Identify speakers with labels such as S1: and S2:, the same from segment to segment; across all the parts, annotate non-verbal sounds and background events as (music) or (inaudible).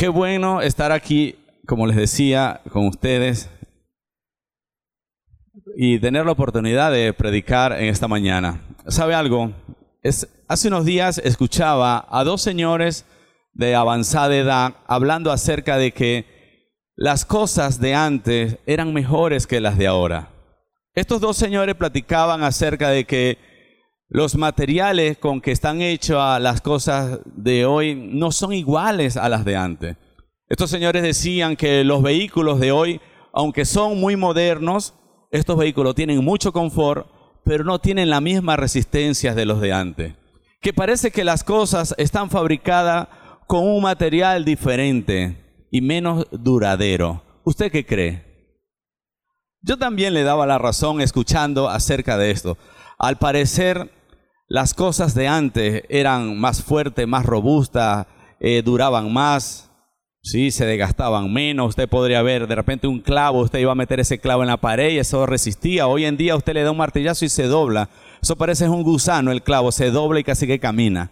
S1: Qué bueno estar aquí, como les decía, con ustedes y tener la oportunidad de predicar en esta mañana. ¿Sabe algo? Hace unos días escuchaba a dos señores de avanzada edad hablando acerca de que las cosas de antes eran mejores que las de ahora. Estos dos señores platicaban acerca de que los materiales con que están hechas las cosas de hoy no son iguales a las de antes. Estos señores decían que los vehículos de hoy, aunque son muy modernos, estos vehículos tienen mucho confort, pero no tienen la misma resistencia de los de antes. Que parece que las cosas están fabricadas con un material diferente y menos duradero. ¿Usted qué cree? Yo también le daba la razón escuchando acerca de esto. Al parecer, las cosas de antes eran más fuertes, más robustas, eh, duraban más, Sí, se desgastaban menos. Usted podría ver de repente un clavo, usted iba a meter ese clavo en la pared y eso resistía. Hoy en día usted le da un martillazo y se dobla. Eso parece un gusano el clavo, se dobla y casi que camina.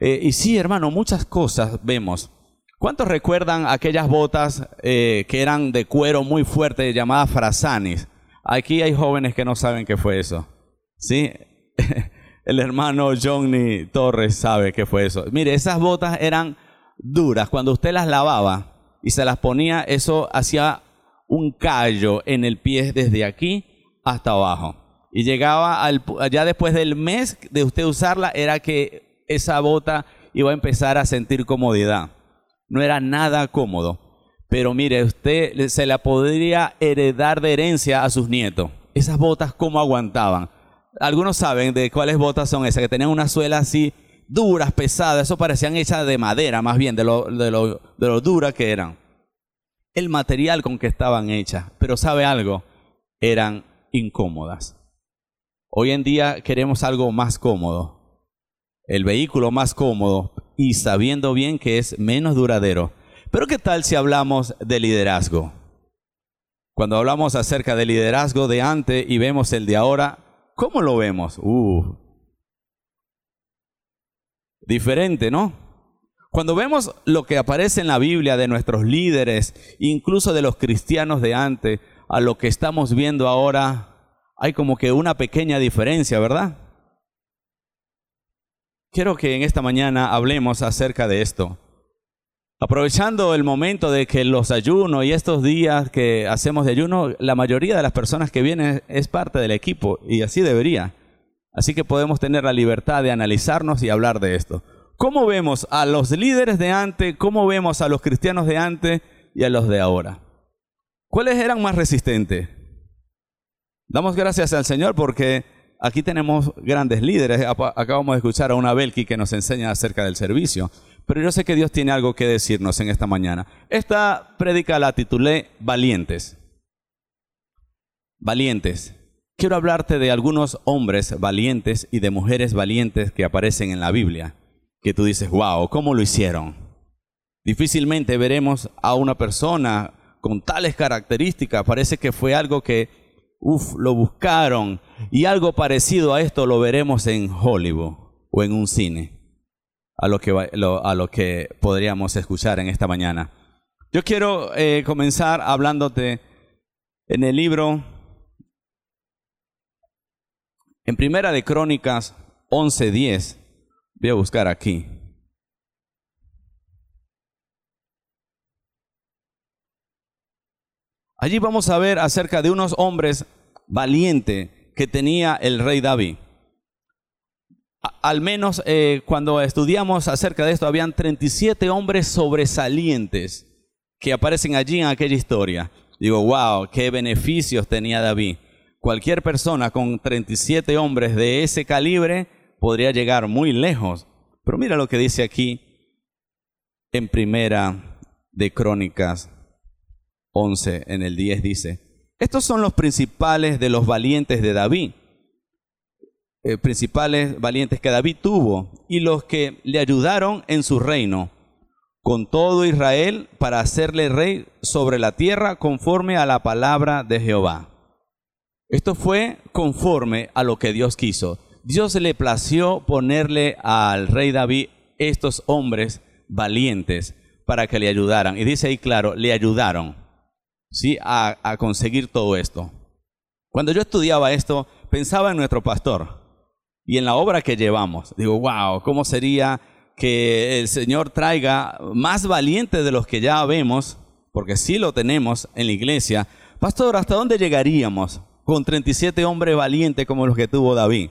S1: Eh, y sí, hermano, muchas cosas vemos. ¿Cuántos recuerdan aquellas botas eh, que eran de cuero muy fuerte llamadas frasanis? Aquí hay jóvenes que no saben qué fue eso. ¿Sí? (laughs) el hermano Johnny Torres sabe qué fue eso. Mire, esas botas eran duras, cuando usted las lavaba y se las ponía, eso hacía un callo en el pie desde aquí hasta abajo. Y llegaba al, ya después del mes de usted usarla, era que esa bota iba a empezar a sentir comodidad. No era nada cómodo. Pero mire, usted se la podría heredar de herencia a sus nietos. Esas botas, ¿cómo aguantaban? Algunos saben de cuáles botas son esas, que tenían una suela así duras, pesadas, eso parecían hechas de madera, más bien, de lo, de lo, de lo duras que eran. El material con que estaban hechas, pero sabe algo, eran incómodas. Hoy en día queremos algo más cómodo, el vehículo más cómodo y sabiendo bien que es menos duradero. Pero ¿qué tal si hablamos de liderazgo? Cuando hablamos acerca del liderazgo de antes y vemos el de ahora, ¿cómo lo vemos? Uh, diferente, ¿no? Cuando vemos lo que aparece en la Biblia de nuestros líderes, incluso de los cristianos de antes, a lo que estamos viendo ahora, hay como que una pequeña diferencia, ¿verdad? Quiero que en esta mañana hablemos acerca de esto. Aprovechando el momento de que los ayunos y estos días que hacemos de ayuno, la mayoría de las personas que vienen es parte del equipo y así debería. Así que podemos tener la libertad de analizarnos y hablar de esto. ¿Cómo vemos a los líderes de antes? ¿Cómo vemos a los cristianos de antes y a los de ahora? ¿Cuáles eran más resistentes? Damos gracias al Señor porque aquí tenemos grandes líderes. Acabamos de escuchar a una Belki que nos enseña acerca del servicio. Pero yo sé que Dios tiene algo que decirnos en esta mañana. Esta prédica la titulé Valientes. Valientes quiero hablarte de algunos hombres valientes y de mujeres valientes que aparecen en la Biblia, que tú dices, wow, ¿cómo lo hicieron? Difícilmente veremos a una persona con tales características, parece que fue algo que, uff, lo buscaron, y algo parecido a esto lo veremos en Hollywood o en un cine, a lo que, a lo que podríamos escuchar en esta mañana. Yo quiero eh, comenzar hablándote en el libro en Primera de Crónicas 11:10, voy a buscar aquí. Allí vamos a ver acerca de unos hombres valientes que tenía el rey David. Al menos eh, cuando estudiamos acerca de esto, habían 37 hombres sobresalientes que aparecen allí en aquella historia. Digo, wow, qué beneficios tenía David cualquier persona con 37 hombres de ese calibre podría llegar muy lejos. Pero mira lo que dice aquí en primera de Crónicas 11, en el 10 dice, estos son los principales de los valientes de David, eh, principales valientes que David tuvo y los que le ayudaron en su reino con todo Israel para hacerle rey sobre la tierra conforme a la palabra de Jehová. Esto fue conforme a lo que Dios quiso. Dios le plació ponerle al rey David estos hombres valientes para que le ayudaran. Y dice ahí claro, le ayudaron ¿sí? a, a conseguir todo esto. Cuando yo estudiaba esto, pensaba en nuestro pastor y en la obra que llevamos. Digo, wow, ¿cómo sería que el Señor traiga más valientes de los que ya vemos? Porque sí lo tenemos en la iglesia. Pastor, ¿hasta dónde llegaríamos con 37 hombres valientes como los que tuvo David?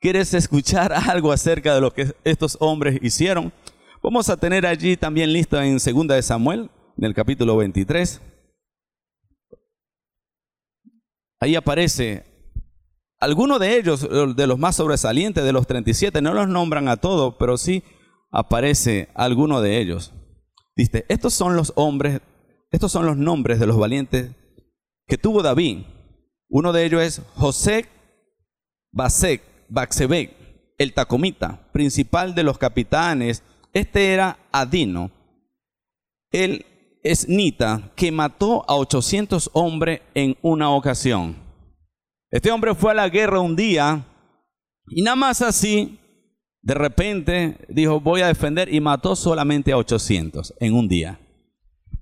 S1: ¿Quieres escuchar (laughs) algo acerca de lo que estos hombres hicieron? Vamos a tener allí también listo en 2 de Samuel, en el capítulo 23. Ahí aparece alguno de ellos, de los más sobresalientes de los 37, no los nombran a todos, pero sí aparece alguno de ellos. Dice, estos son los hombres, estos son los nombres de los valientes que tuvo David. Uno de ellos es José Basek, Baxebek, el Tacomita, principal de los capitanes este era Adino. Él es Nita, que mató a 800 hombres en una ocasión. Este hombre fue a la guerra un día y nada más así, de repente dijo, voy a defender y mató solamente a 800 en un día.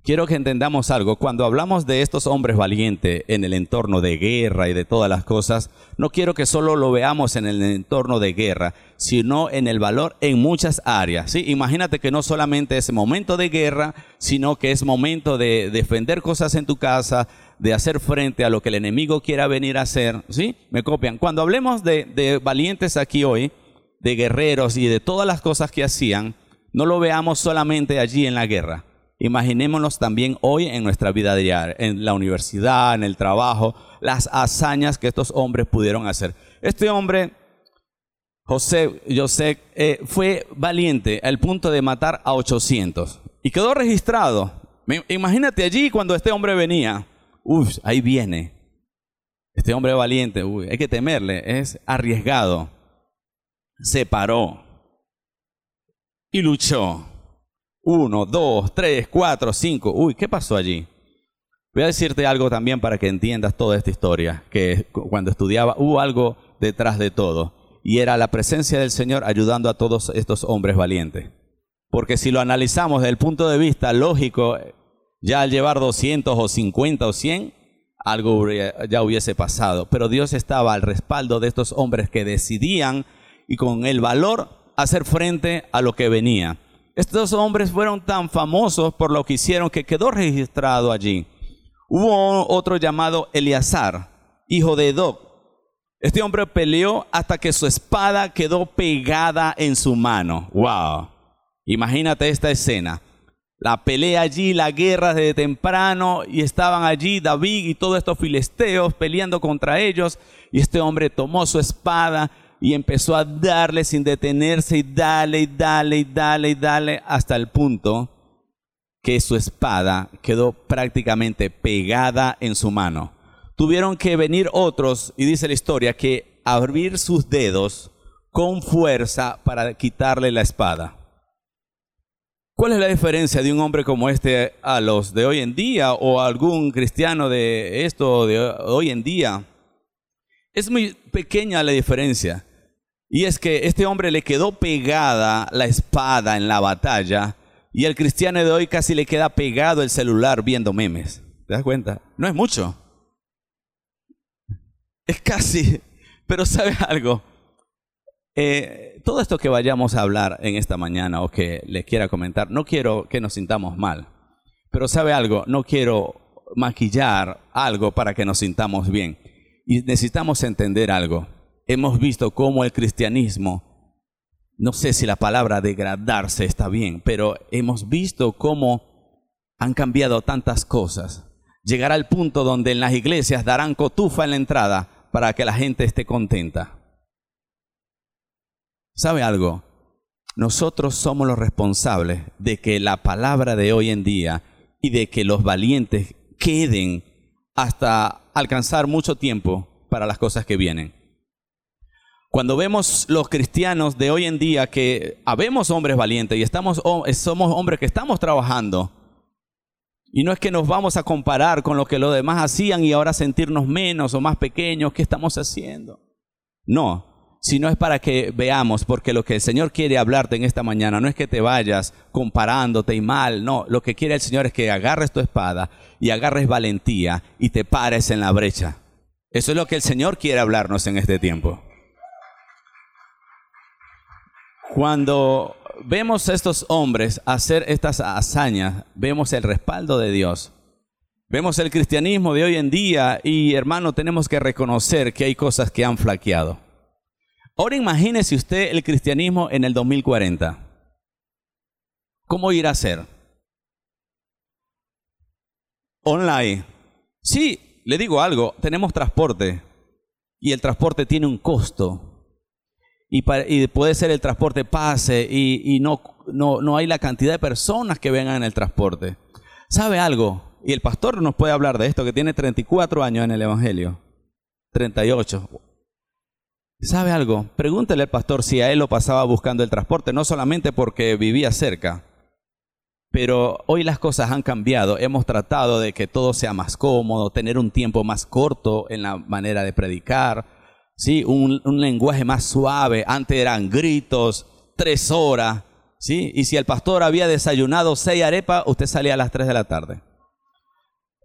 S1: Quiero que entendamos algo. Cuando hablamos de estos hombres valientes en el entorno de guerra y de todas las cosas, no quiero que solo lo veamos en el entorno de guerra, sino en el valor en muchas áreas. Imagínate que no solamente es momento de guerra, sino que es momento de defender cosas en tu casa, de hacer frente a lo que el enemigo quiera venir a hacer. ¿sí? Me copian. Cuando hablemos de, valientes aquí hoy, de guerreros y de todas las cosas que hacían, no lo veamos solamente allí en la guerra Imaginémonos también hoy en nuestra vida diaria, en la universidad, en el trabajo, las hazañas que estos hombres pudieron hacer. Este hombre, José, José, eh, fue valiente al punto de matar a 800 y quedó registrado. Imagínate allí cuando este hombre venía. Uf, ahí viene. Este hombre valiente, uy, hay que temerle, es arriesgado. Se paró y luchó. Uno, dos, tres, cuatro, cinco. Uy, ¿qué pasó allí? Voy a decirte algo también para que entiendas toda esta historia, que cuando estudiaba hubo algo detrás de todo, y era la presencia del Señor ayudando a todos estos hombres valientes. Porque si lo analizamos desde el punto de vista lógico, ya al llevar 200 o 50 o 100, algo ya hubiese pasado. Pero Dios estaba al respaldo de estos hombres que decidían y con el valor hacer frente a lo que venía. Estos hombres fueron tan famosos por lo que hicieron que quedó registrado allí. Hubo otro llamado Eleazar, hijo de Edoc. Este hombre peleó hasta que su espada quedó pegada en su mano. ¡Wow! Imagínate esta escena. La pelea allí, la guerra desde temprano, y estaban allí David y todos estos filisteos peleando contra ellos, y este hombre tomó su espada, y empezó a darle sin detenerse y dale y dale y dale y dale hasta el punto que su espada quedó prácticamente pegada en su mano. Tuvieron que venir otros, y dice la historia, que abrir sus dedos con fuerza para quitarle la espada. ¿Cuál es la diferencia de un hombre como este a los de hoy en día o a algún cristiano de esto de hoy en día? Es muy pequeña la diferencia. Y es que este hombre le quedó pegada la espada en la batalla y el cristiano de hoy casi le queda pegado el celular viendo memes. ¿Te das cuenta? No es mucho. Es casi. Pero ¿sabe algo? Eh, todo esto que vayamos a hablar en esta mañana o que les quiera comentar, no quiero que nos sintamos mal. Pero ¿sabe algo? No quiero maquillar algo para que nos sintamos bien. Y necesitamos entender algo hemos visto cómo el cristianismo, no sé si la palabra degradarse está bien, pero hemos visto cómo han cambiado tantas cosas. Llegará al punto donde en las iglesias darán cotufa en la entrada para que la gente esté contenta. ¿Sabe algo? Nosotros somos los responsables de que la palabra de hoy en día y de que los valientes queden hasta alcanzar mucho tiempo para las cosas que vienen. Cuando vemos los cristianos de hoy en día que habemos hombres valientes y estamos, somos hombres que estamos trabajando, y no es que nos vamos a comparar con lo que los demás hacían y ahora sentirnos menos o más pequeños, ¿qué estamos haciendo? No, sino es para que veamos, porque lo que el Señor quiere hablarte en esta mañana no es que te vayas comparándote y mal, no, lo que quiere el Señor es que agarres tu espada y agarres valentía y te pares en la brecha. Eso es lo que el Señor quiere hablarnos en este tiempo. Cuando vemos a estos hombres hacer estas hazañas, vemos el respaldo de Dios. Vemos el cristianismo de hoy en día y hermano, tenemos que reconocer que hay cosas que han flaqueado. Ahora imagínese usted el cristianismo en el 2040. ¿Cómo irá a ser? Online. Sí, le digo algo, tenemos transporte y el transporte tiene un costo. Y, puede ser el transporte pase y, no, no, no hay la cantidad de personas que vengan en el transporte. ¿Sabe algo? Y el pastor nos puede hablar de esto, que tiene 34 años en el Evangelio. 38. ¿Sabe algo? Pregúntele al pastor si a él lo pasaba buscando el transporte, no solamente porque vivía cerca, pero hoy las cosas han cambiado. Hemos tratado de que todo sea más cómodo, tener un tiempo más corto en la manera de predicar, ¿sí? un, lenguaje más suave. Antes eran gritos, tres horas, ¿sí? y si el pastor había desayunado seis arepas, usted salía a las tres de la tarde.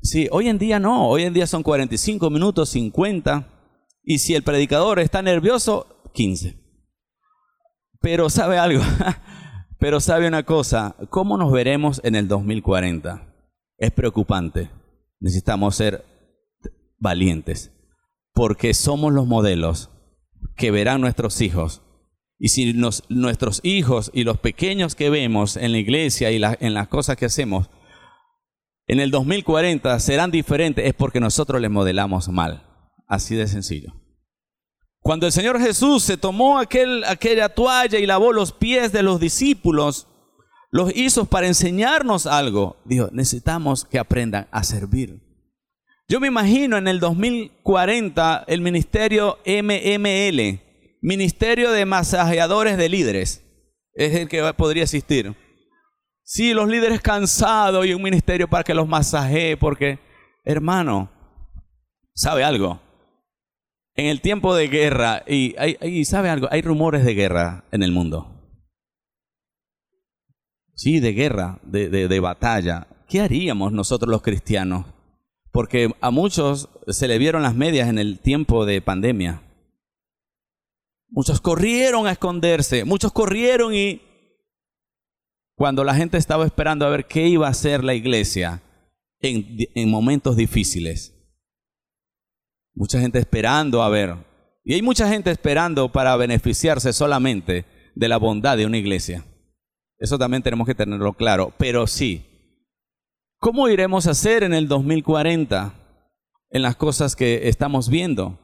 S1: Sí, hoy en día no, hoy en día son 45 minutos, 50. Y si el predicador está nervioso, 15. Pero sabe algo, (laughs) pero sabe una cosa, ¿cómo nos veremos en el 2040? Es preocupante. Necesitamos ser valientes, porque somos los modelos que verán nuestros hijos. Y si nuestros hijos y los pequeños que vemos en la iglesia y en las cosas que hacemos, en el 2040 serán diferentes, es porque nosotros les modelamos mal. Así de sencillo. Cuando el Señor Jesús se tomó aquel, aquella toalla y lavó los pies de los discípulos, los hizo para enseñarnos algo. Dijo, necesitamos que aprendan a servir. Yo me imagino en el 2040 el ministerio MML, Ministerio de Masajeadores de Líderes, es el que podría existir. Sí, los líderes cansados y un ministerio para que los masajee, porque, hermano, ¿sabe algo? En el tiempo de guerra, y, hay, ¿sabe algo? Hay rumores de guerra en el mundo. Sí, de guerra, de, batalla. ¿Qué haríamos nosotros los cristianos? Porque a muchos se le vieron las medias en el tiempo de pandemia. Muchos corrieron a esconderse, muchos corrieron y cuando la gente estaba esperando a ver qué iba a hacer la iglesia en momentos difíciles. Mucha gente esperando a ver. Y hay mucha gente esperando para beneficiarse solamente de la bondad de una iglesia. Eso también tenemos que tenerlo claro. Pero sí, ¿cómo iremos a hacer en el 2040 en las cosas que estamos viendo?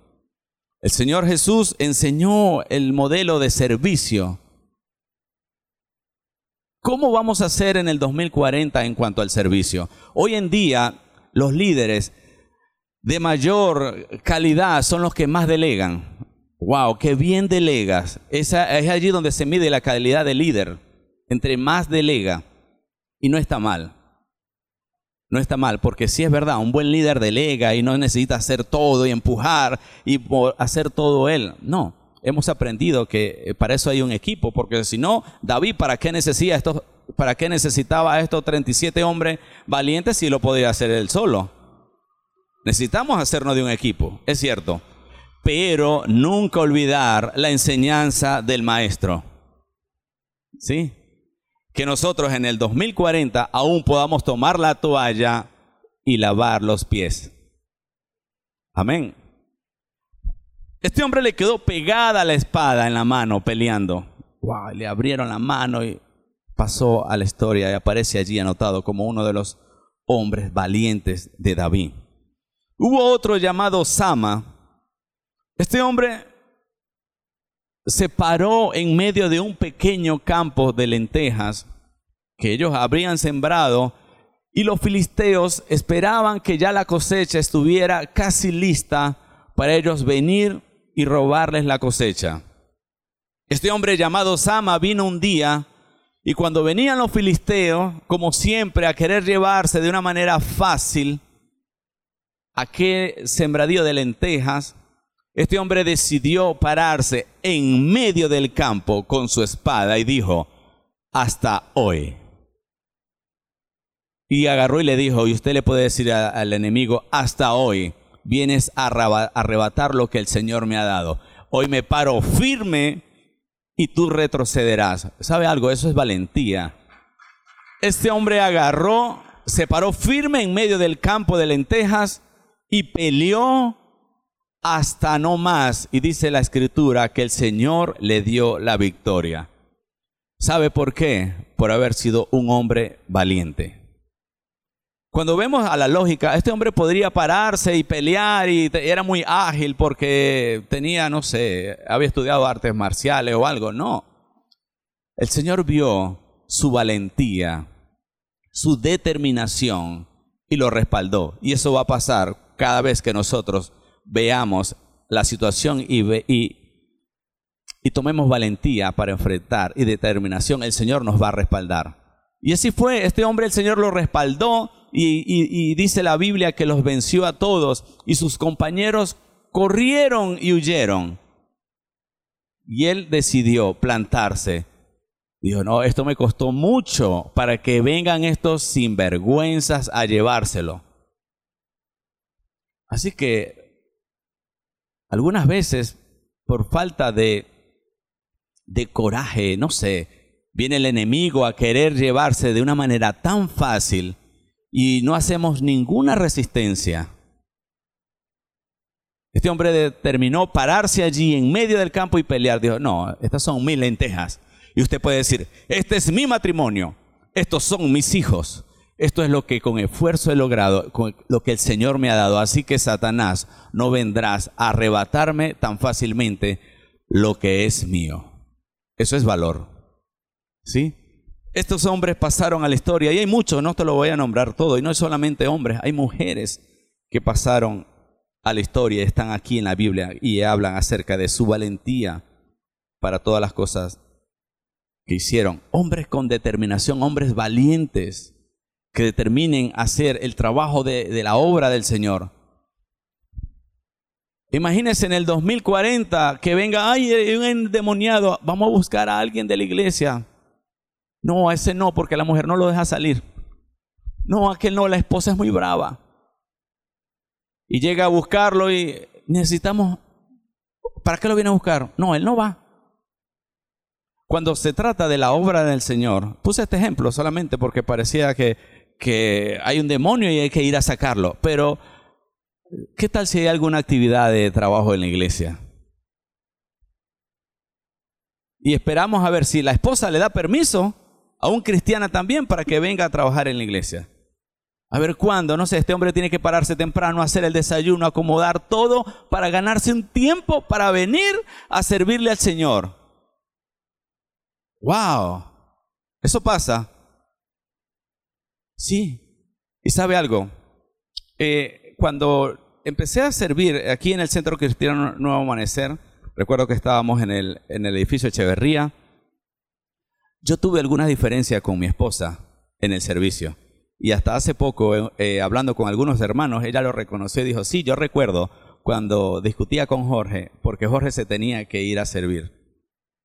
S1: El Señor Jesús enseñó el modelo de servicio. ¿Cómo vamos a hacer en el 2040 en cuanto al servicio? Hoy en día los líderes de mayor calidad son los que más delegan. Wow, qué bien delegas. Esa, es allí donde se mide la calidad del líder. Entre más delega. Y no está mal. No está mal, porque si es verdad, un buen líder delega y no necesita hacer todo y empujar y hacer todo él. No, hemos aprendido que eh, para eso hay un equipo, porque si no, David, ¿para qué, necesita estos, ¿para qué necesitaba a estos 37 hombres valientes si lo podía hacer él solo? Necesitamos hacernos de un equipo, es cierto, pero nunca olvidar la enseñanza del maestro. ¿Sí? Que nosotros en el 2040 aún podamos tomar la toalla y lavar los pies. Amén. Este hombre le quedó pegada la espada en la mano peleando. Le abrieron la mano y pasó a la historia y aparece allí anotado como uno de los hombres valientes de David. Hubo otro llamado Sama. Este hombre se paró en medio de un pequeño campo de lentejas que ellos habrían sembrado y los filisteos esperaban que ya la cosecha estuviera casi lista para ellos venir y robarles la cosecha. Este hombre llamado Sama vino un día y cuando venían los filisteos, como siempre, a querer llevarse de una manera fácil aquel sembradío de lentejas, Este hombre decidió pararse en medio del campo con su espada y dijo, hasta hoy. Y agarró y le dijo, y usted le puede decir al enemigo, hasta hoy vienes a arrebatar lo que el Señor me ha dado. Hoy me paro firme y tú retrocederás. ¿Sabe algo? Eso es valentía. Este hombre agarró, se paró firme en medio del campo de lentejas y peleó hasta no más. Y dice la escritura que el Señor le dio la victoria. ¿Sabe por qué? Por haber sido un hombre valiente. Cuando vemos a la lógica, este hombre podría pararse y pelear y era muy ágil porque tenía, no sé, había estudiado artes marciales o algo. No. El Señor vio su valentía, su determinación y lo respaldó. Y eso va a pasar cada vez que nosotros veamos la situación y, y, y tomemos valentía para enfrentar y determinación, el Señor nos va a respaldar. Y así fue, este hombre el Señor lo respaldó y, dice la Biblia que los venció a todos y sus compañeros corrieron y huyeron. Y él decidió plantarse. Dijo, no, esto me costó mucho para que vengan estos sinvergüenzas a llevárselo. Así que algunas veces, por falta de, coraje, no sé, viene el enemigo a querer llevarse de una manera tan fácil y no hacemos ninguna resistencia. Este hombre determinó pararse allí en medio del campo y pelear. Dijo, no, estas son mis lentejas. Y usted puede decir, este es mi matrimonio, estos son mis hijos, esto es lo que con esfuerzo he logrado, lo que el Señor me ha dado. Así que Satanás, no vendrás a arrebatarme tan fácilmente lo que es mío. Eso es valor. ¿Sí? Estos hombres pasaron a la historia y hay muchos, no te lo voy a nombrar todo, y no es solamente hombres, hay mujeres que pasaron a la historia, están aquí en la Biblia y hablan acerca de su valentía para todas las cosas que hicieron. Hombres con determinación, hombres valientes que determinen hacer el trabajo de, de la obra del Señor. Imagínense en el 2040 que venga, ay, un endemoniado, vamos a buscar a alguien de la iglesia no, a ese no, porque la mujer no lo deja salir. No, aquel no, la esposa es muy brava. Y llega a buscarlo y necesitamos... ¿Para qué lo viene a buscar? No, él no va. Cuando se trata de la obra del Señor, puse este ejemplo solamente porque parecía que, que hay un demonio y hay que ir a sacarlo. Pero, ¿qué tal si hay alguna actividad de trabajo en la iglesia? Y esperamos a ver si la esposa le da permiso a un cristiana también para que venga a trabajar en la iglesia. A ver cuándo, no sé, este hombre tiene que pararse temprano, hacer el desayuno, acomodar todo para ganarse un tiempo para venir a servirle al Señor. ¡Wow! Eso pasa. Sí. ¿Y sabe algo? Eh, cuando empecé a servir aquí en el Centro Cristiano Nuevo Amanecer, recuerdo que estábamos en el, en el edificio Echeverría, yo tuve alguna diferencia con mi esposa en el servicio. Y hasta hace poco, eh, eh, hablando con algunos hermanos, ella lo reconoció y dijo, sí, yo recuerdo cuando discutía con Jorge, porque Jorge se tenía que ir a servir.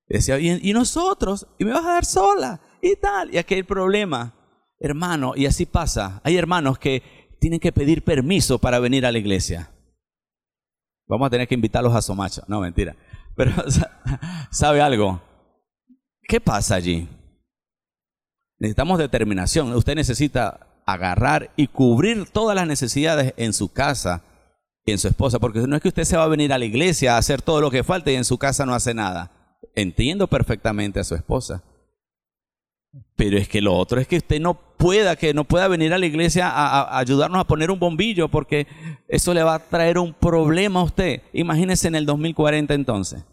S1: decía, ¿Y, nosotros? ¿Y me vas a dar sola? Y tal. Y hay problema. Hermano, y así pasa. Hay hermanos que tienen que pedir permiso para venir a la iglesia. Vamos a tener que invitarlos a Somacha. No, mentira. Pero, (laughs) ¿sabe algo? ¿Qué pasa allí? Necesitamos determinación. Usted necesita agarrar y cubrir todas las necesidades en su casa y en su esposa, porque no es que usted se va a venir a la iglesia a hacer todo lo que falta y en su casa no hace nada. Entiendo perfectamente a su esposa. Pero es que lo otro es que usted no pueda, que no pueda venir a la iglesia a, ayudarnos a poner un bombillo, porque eso le va a traer un problema a usted. Imagínese en el 2040 entonces.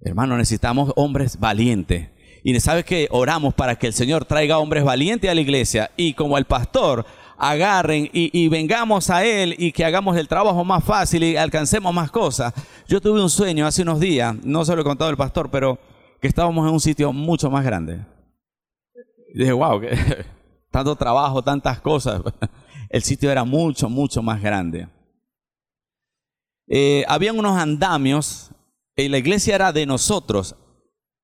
S1: Hermano, necesitamos hombres valientes. Y sabes que oramos para que el Señor traiga hombres valientes a la iglesia y como el pastor agarren y, vengamos a Él y que hagamos el trabajo más fácil y alcancemos más cosas. Yo tuve un sueño hace unos días, no se lo he contado el pastor, pero que estábamos en un sitio mucho más grande. Dije, wow, (laughs) tanto trabajo, tantas cosas. (laughs) El sitio era mucho, mucho más grande. eh, habían unos andamios, y la iglesia era de nosotros,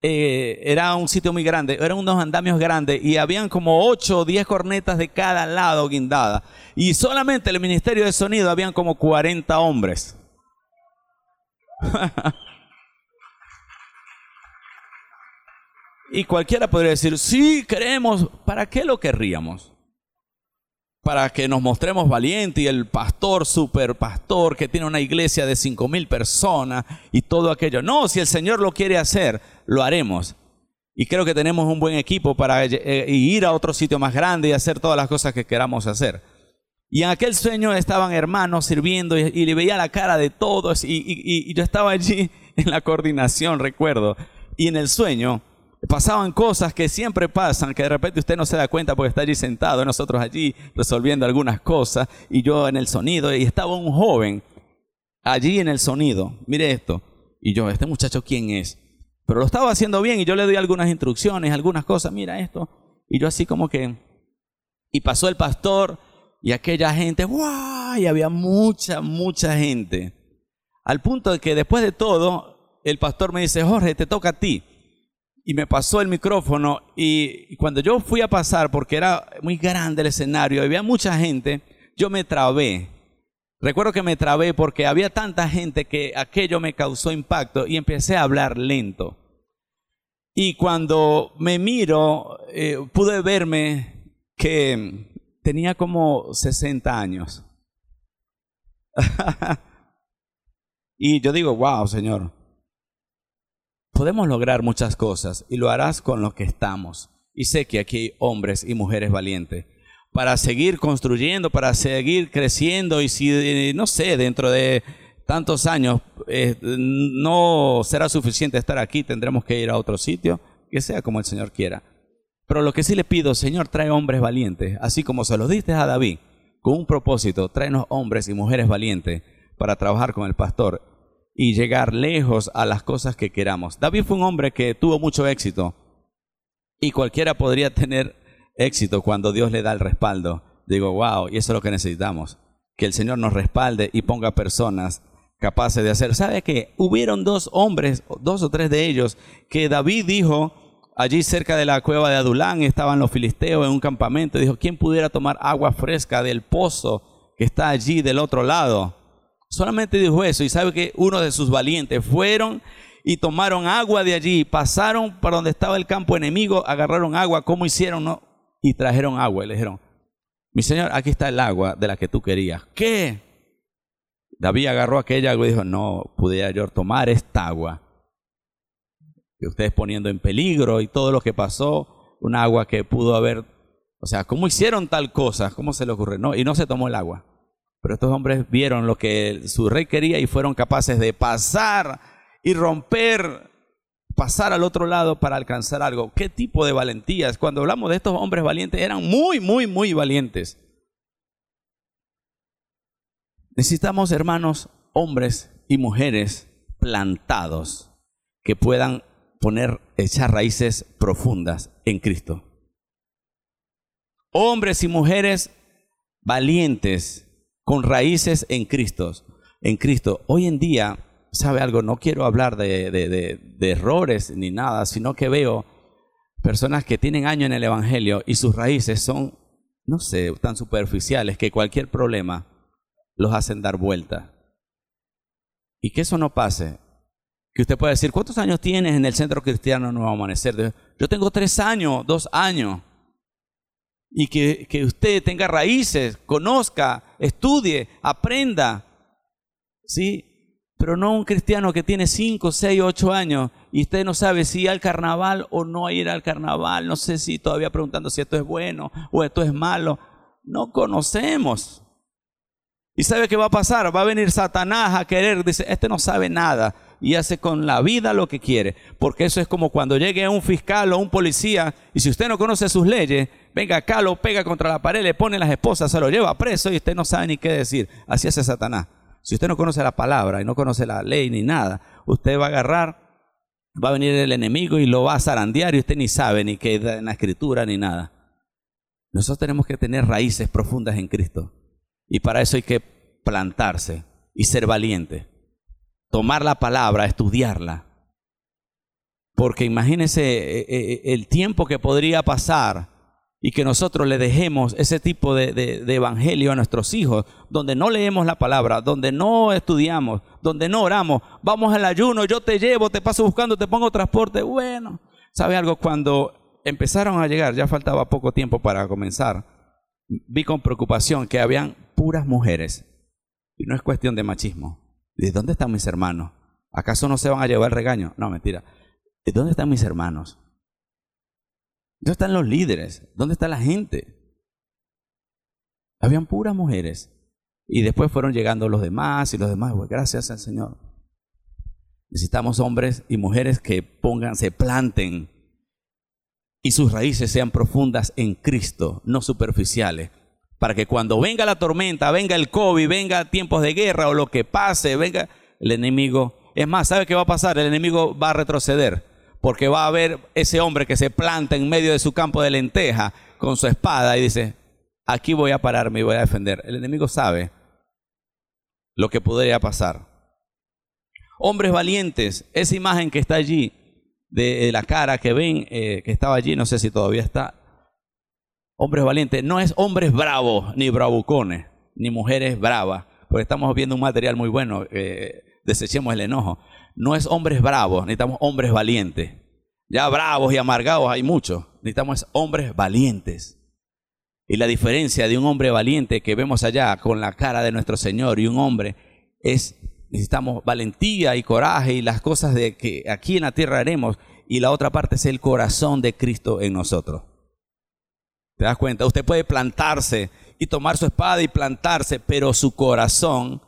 S1: eh, era un sitio muy grande, eran unos andamios grandes y habían como 8 o 10 cornetas de cada lado guindadas. Y solamente el ministerio de sonido habían como 40 hombres. (laughs) y cualquiera podría decir, sí, queremos, ¿para qué lo querríamos? Para que nos mostremos valientes y el pastor, super pastor, que tiene una iglesia de cinco mil personas y todo aquello. No, si el Señor lo quiere hacer, lo haremos. Y creo que tenemos un buen equipo para eh, ir a otro sitio más grande y hacer todas las cosas que queramos hacer. Y en aquel sueño estaban hermanos sirviendo y, le veía la cara de todos y, yo estaba allí (laughs) en la coordinación, recuerdo. Y en el sueño pasaban cosas que siempre pasan, que de repente usted no se da cuenta porque está allí sentado, nosotros allí resolviendo algunas cosas y yo en el sonido y estaba un joven allí en el sonido. Mire esto. Y yo, ¿este muchacho quién es? Pero lo estaba haciendo bien y yo le doy algunas instrucciones, algunas cosas, mira esto. Y yo así como que... Y pasó el pastor y aquella gente, ¡guau! Y había mucha, mucha gente. Al punto de que después de todo, el pastor me dice, Jorge, te toca a ti. Y me pasó el micrófono y cuando yo fui a pasar, porque era muy grande el escenario, había mucha gente, yo me trabé. Recuerdo que me trabé porque había tanta gente que aquello me causó impacto y empecé a hablar lento. Y cuando me miro, eh, pude verme que tenía como 60 años. (laughs) y yo digo, wow, Señor, podemos lograr muchas cosas y lo harás con lo que estamos. Y sé que aquí hay hombres y mujeres valientes para seguir construyendo, para seguir creciendo y si, no sé, dentro de tantos años eh, no será suficiente estar aquí, tendremos que ir a otro sitio, que sea como el Señor quiera. Pero lo que sí le pido, Señor, trae hombres valientes, así como se los diste a David, con un propósito, tráenos hombres y mujeres valientes para trabajar con el pastor y llegar lejos a las cosas que queramos. David fue un hombre que tuvo mucho éxito y cualquiera podría tener éxito cuando Dios le da el respaldo. Digo, wow, y eso es lo que necesitamos. Que el Señor nos respalde y ponga personas capaces de hacer. ¿Sabe que hubieron dos hombres, dos o tres de ellos, que David dijo allí cerca de la cueva de Adulán, estaban los filisteos en un campamento, dijo, ¿quién pudiera tomar agua fresca del pozo que está allí del otro lado? Solamente dijo eso y sabe que uno de sus valientes fueron y tomaron agua de allí, pasaron para donde estaba el campo enemigo, agarraron agua, ¿cómo hicieron? No? y trajeron agua y le dijeron, mi señor, aquí está el agua de la que tú querías. ¿Qué? David agarró aquella agua y dijo, no pudiera yo tomar esta agua. Que ustedes poniendo en peligro y todo lo que pasó, un agua que pudo haber, o sea, ¿cómo hicieron tal cosa? ¿Cómo se le ocurre? No, y no se tomó el agua. Pero estos hombres vieron lo que su rey quería y fueron capaces de pasar y romper pasar al otro lado para alcanzar algo. ¿Qué tipo de valentías? Cuando hablamos de estos hombres valientes, eran muy, muy, muy valientes. Necesitamos, hermanos, hombres y mujeres plantados que puedan poner, echar raíces profundas en Cristo. Hombres y mujeres valientes con raíces en Cristo. En Cristo. Hoy en día ¿sabe algo? No quiero hablar de, errores ni nada, sino que veo personas que tienen años en el Evangelio y sus raíces son, no sé, tan superficiales que cualquier problema los hacen dar vuelta. Y que eso no pase. Que usted pueda decir, ¿cuántos años tienes en el Centro Cristiano Nuevo Amanecer? Yo tengo tres años, dos años. Y que, que usted tenga raíces, conozca, estudie, aprenda. ¿Sí? Pero no un cristiano que tiene 5, 6, 8 años y usted no sabe si ir al carnaval o no ir al carnaval. No sé si todavía preguntando si esto es bueno o esto es malo. No conocemos. ¿Y sabe qué va a pasar? Va a venir Satanás a querer, dice, este no sabe nada y hace con la vida lo que quiere. Porque eso es como cuando llegue un fiscal o un policía y si usted no conoce sus leyes, venga acá, lo pega contra la pared, le pone las esposas, se lo lleva preso y usted no sabe ni qué decir. Así hace Satanás. Si usted no conoce la palabra y no conoce la ley ni nada, usted va a agarrar, va a venir el enemigo y lo va a zarandear y usted ni sabe ni qué en la escritura ni nada. Nosotros tenemos que tener raíces profundas en Cristo. Y para eso hay que plantarse y ser valiente. tomar la palabra, estudiarla. Porque imagínense eh, eh, el tiempo que podría pasar y que nosotros le dejemos ese tipo de, de, evangelio a nuestros hijos, donde no leemos la palabra, donde no estudiamos, donde no oramos, vamos al ayuno, yo te llevo, te paso buscando, te pongo transporte. Bueno, ¿sabe algo? Cuando empezaron a llegar, ya faltaba poco tiempo para comenzar, vi con preocupación que habían puras mujeres. Y no es cuestión de machismo. ¿De dónde están mis hermanos? ¿Acaso no se van a llevar el regaño? No, mentira. ¿De dónde están mis hermanos? ¿Dónde están los líderes? ¿Dónde está la gente? Habían puras mujeres. Y después fueron llegando los demás y los demás. Pues gracias al Señor. Necesitamos hombres y mujeres que pongan, se planten y sus raíces sean profundas en Cristo, no superficiales. Para que cuando venga la tormenta, venga el COVID, venga tiempos de guerra o lo que pase, venga el enemigo. Es más, ¿sabe qué va a pasar? El enemigo va a retroceder. Porque va a haber ese hombre que se planta en medio de su campo de lenteja con su espada y dice, aquí voy a pararme y voy a defender. El enemigo sabe lo que podría pasar. Hombres valientes, esa imagen que está allí, de la cara que ven, eh, que estaba allí, no sé si todavía está, hombres valientes, no es hombres bravos, ni bravucones, ni mujeres bravas, porque estamos viendo un material muy bueno, eh, desechemos el enojo. No es hombres bravos, necesitamos hombres valientes. Ya bravos y amargados hay muchos, necesitamos hombres valientes. Y la diferencia de un hombre valiente que vemos allá con la cara de nuestro Señor y un hombre es, necesitamos valentía y coraje y las cosas de que aquí en la tierra haremos y la otra parte es el corazón de Cristo en nosotros. ¿Te das cuenta? Usted puede plantarse y tomar su espada y plantarse, pero su corazón,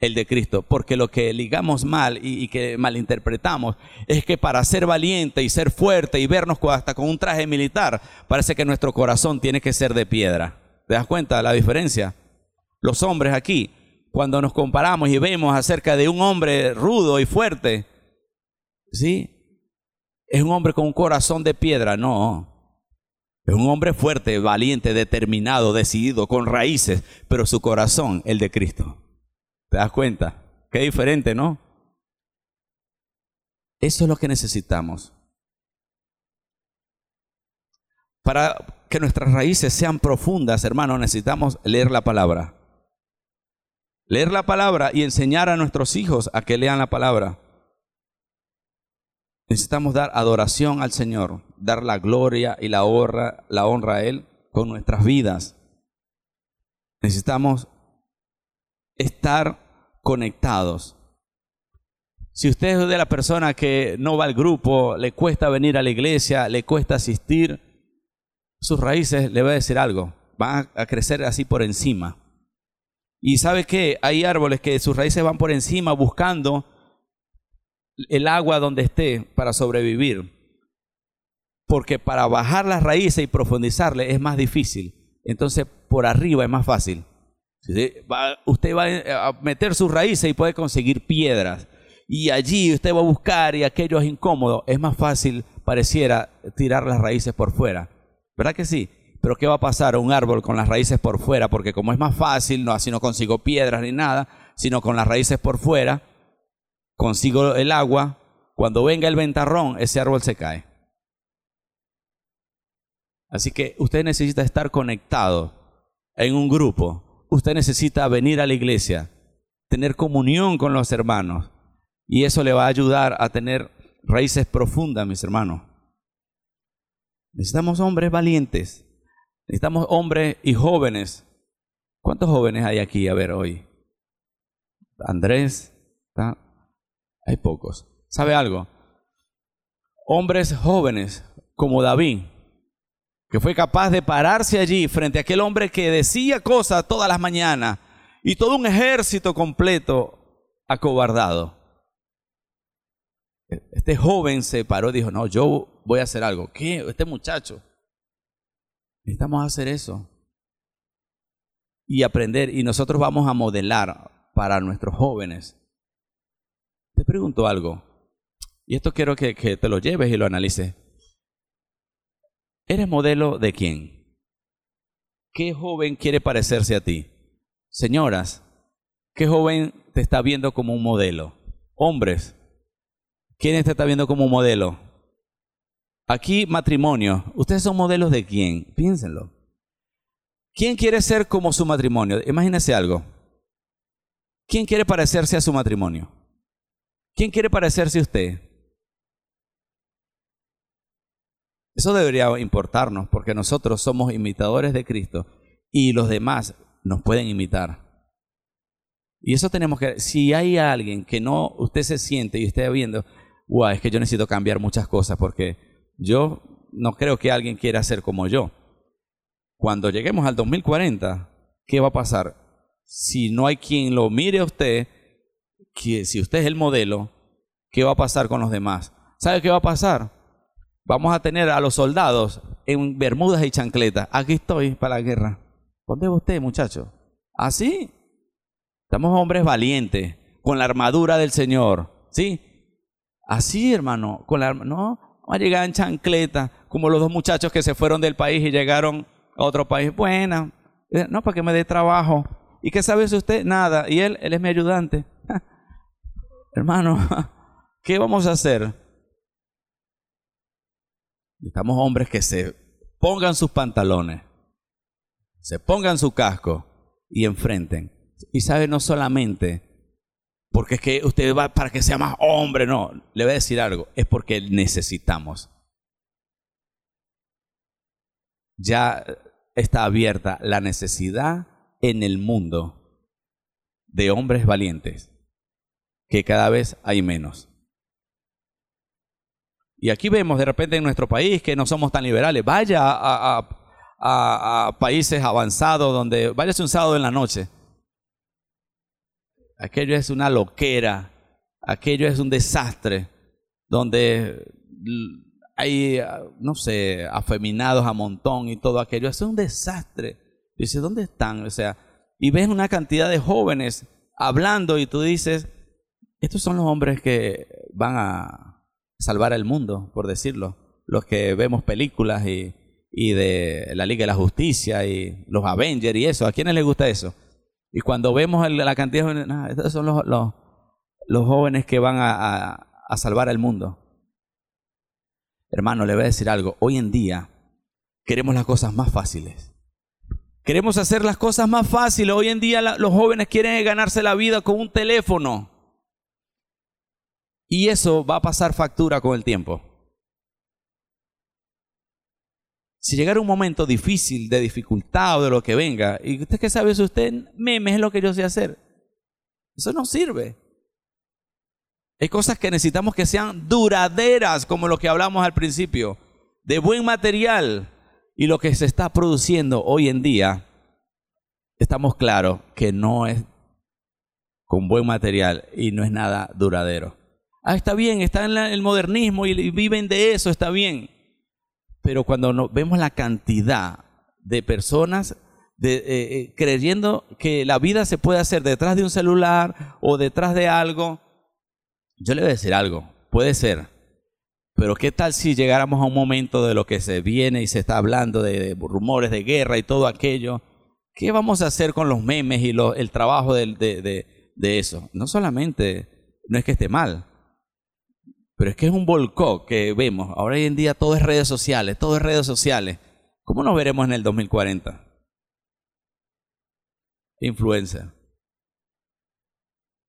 S1: el de Cristo. Porque lo que ligamos mal y, que malinterpretamos es que para ser valiente y ser fuerte y vernos hasta con un traje militar, parece que nuestro corazón tiene que ser de piedra. ¿Te das cuenta de la diferencia? Los hombres aquí, cuando nos comparamos y vemos acerca de un hombre rudo y fuerte, ¿sí? Es un hombre con un corazón de piedra, no. Es un hombre fuerte, valiente, determinado, decidido, con raíces, pero su corazón, el de Cristo. ¿Te das cuenta? Qué diferente, ¿no? Eso es lo que necesitamos. Para que nuestras raíces sean profundas, hermanos, necesitamos leer la palabra. Leer la palabra y enseñar a nuestros hijos a que lean la palabra. Necesitamos dar adoración al Señor, dar la gloria y la honra, la honra a Él con nuestras vidas. Necesitamos estar conectados. Si usted es de la persona que no va al grupo, le cuesta venir a la iglesia, le cuesta asistir, sus raíces le va a decir algo, van a crecer así por encima. Y sabe que hay árboles que sus raíces van por encima buscando el agua donde esté para sobrevivir. Porque para bajar las raíces y profundizarle es más difícil. Entonces por arriba es más fácil. Usted va a meter sus raíces y puede conseguir piedras. Y allí usted va a buscar y aquello es incómodo. Es más fácil, pareciera, tirar las raíces por fuera. ¿Verdad que sí? Pero ¿qué va a pasar a un árbol con las raíces por fuera? Porque como es más fácil, no así no consigo piedras ni nada, sino con las raíces por fuera, consigo el agua, cuando venga el ventarrón, ese árbol se cae. Así que usted necesita estar conectado en un grupo. Usted necesita venir a la iglesia, tener comunión con los hermanos. Y eso le va a ayudar a tener raíces profundas, mis hermanos. Necesitamos hombres valientes. Necesitamos hombres y jóvenes. ¿Cuántos jóvenes hay aquí a ver hoy? Andrés, ¿está? Hay pocos. ¿Sabe algo? Hombres jóvenes como David, que fue capaz de pararse allí frente a aquel hombre que decía cosas todas las mañanas y todo un ejército completo acobardado. Este joven se paró y dijo, no, yo voy a hacer algo. ¿Qué? Este muchacho. Necesitamos hacer eso. Y aprender. Y nosotros vamos a modelar para nuestros jóvenes te pregunto algo, y esto quiero que, te lo lleves y lo analices. ¿Eres modelo de quién? ¿Qué joven quiere parecerse a ti? Señoras, ¿qué joven te está viendo como un modelo? Hombres, ¿quién te está viendo como un modelo? Aquí matrimonio, ¿ustedes son modelos de quién? Piénsenlo. ¿Quién quiere ser como su matrimonio? Imagínense algo. ¿Quién quiere parecerse a su matrimonio? ¿Quién quiere parecerse a usted? Eso debería importarnos porque nosotros somos imitadores de Cristo y los demás nos pueden imitar. Y eso tenemos que, si hay alguien que no, usted se siente y esté viendo, wow, es que yo necesito cambiar muchas cosas porque yo no creo que alguien quiera ser como yo. Cuando lleguemos al 2040, ¿qué va a pasar? Si no hay quien lo mire a usted, que si usted es el modelo, ¿qué va a pasar con los demás? ¿Sabe qué va a pasar? Vamos a tener a los soldados en bermudas y chancletas. Aquí estoy para la guerra. ¿Dónde va usted, muchacho? ¿Así? Estamos hombres valientes, con la armadura del Señor. ¿Sí? Así, hermano, con la no, vamos a llegar en chancleta, como los dos muchachos que se fueron del país y llegaron a otro país. Buena, eh, no, para que me dé trabajo. ¿Y qué sabe usted? Nada. Y él, él es mi ayudante. (laughs) hermano, (laughs) ¿qué vamos a hacer? Estamos hombres que se pongan sus pantalones, se pongan su casco y enfrenten. Y sabe, no solamente porque es que usted va para que sea más hombre, no, le voy a decir algo, es porque necesitamos. Ya está abierta la necesidad en el mundo de hombres valientes, que cada vez hay menos. Y aquí vemos de repente en nuestro país que no somos tan liberales. Vaya a, países avanzados donde, váyase un sábado en la noche aquello es una loquera, aquello es un desastre, donde hay, no sé, afeminados a montón y todo aquello, es un desastre. Dice, ¿dónde están? O sea, y ves una cantidad de jóvenes hablando y tú dices, estos son los hombres que van a salvar el mundo, por decirlo. Los que vemos películas y, y de la Liga de la Justicia y los Avengers y eso. ¿A quiénes les gusta eso? Y cuando vemos la cantidad de jóvenes, estos son los, los, jóvenes que van a, a salvar al mundo. Hermano, le voy a decir algo. Hoy en día queremos las cosas más fáciles. Queremos hacer las cosas más fáciles. Hoy en día los jóvenes quieren ganarse la vida con un teléfono. Y eso va a pasar factura con el tiempo. Si llegara un momento difícil, de dificultad o de lo que venga, y usted qué sabe si usted, memes es lo que yo sé hacer. Eso no sirve. Hay cosas que necesitamos que sean duraderas, como lo que hablamos al principio, de buen material. Y lo que se está produciendo hoy en día, estamos claros que no es con buen material y no es nada duradero. Ah, está bien, está en el modernismo y viven de eso, está bien pero cuando vemos la cantidad de personas eh, eh, creyendo que la vida se puede hacer detrás de un celular o detrás de algo, yo le voy a decir algo, puede ser, pero ¿qué tal si llegáramos a un momento de lo que se viene y se está hablando de, rumores de guerra y todo aquello? ¿Qué vamos a hacer con los memes y el trabajo de, de eso? No solamente, no es que esté mal, pero es que es un volcó que vemos. Ahora hoy en día todo es redes sociales, todo es redes sociales. ¿Cómo nos veremos en el 2040? Influencer.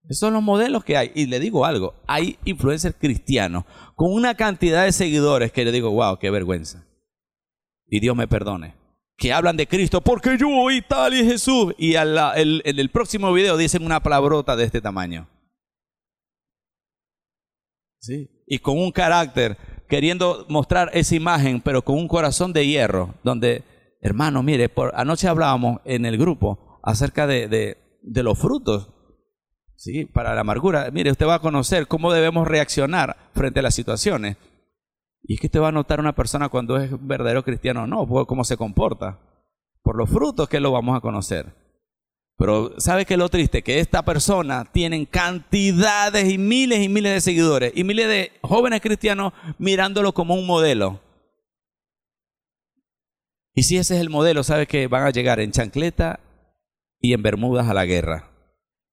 S1: Esos son los modelos que hay. Y le digo algo, hay influencers cristianos con una cantidad de seguidores que le digo, wow, qué vergüenza. Y Dios me perdone. Que hablan de Cristo porque yo y tal y Jesús. Y en el próximo video dicen una palabrota de este tamaño. ¿Sí? Y con un carácter, queriendo mostrar esa imagen, pero con un corazón de hierro, donde, hermano, mire, por, anoche hablábamos en el grupo acerca de, de, los frutos, ¿sí? Para la amargura. Mire, usted va a conocer cómo debemos reaccionar frente a las situaciones. Y es que usted va a notar una persona cuando es verdadero cristiano o no, por cómo se comporta. Por los frutos que lo vamos a conocer. Pero ¿sabe qué es lo triste? Que esta persona tiene cantidades y miles y miles de seguidores y miles de jóvenes cristianos mirándolo como un modelo. Y si ese es el modelo, ¿sabe que van a llegar en chancleta y en bermudas a la guerra?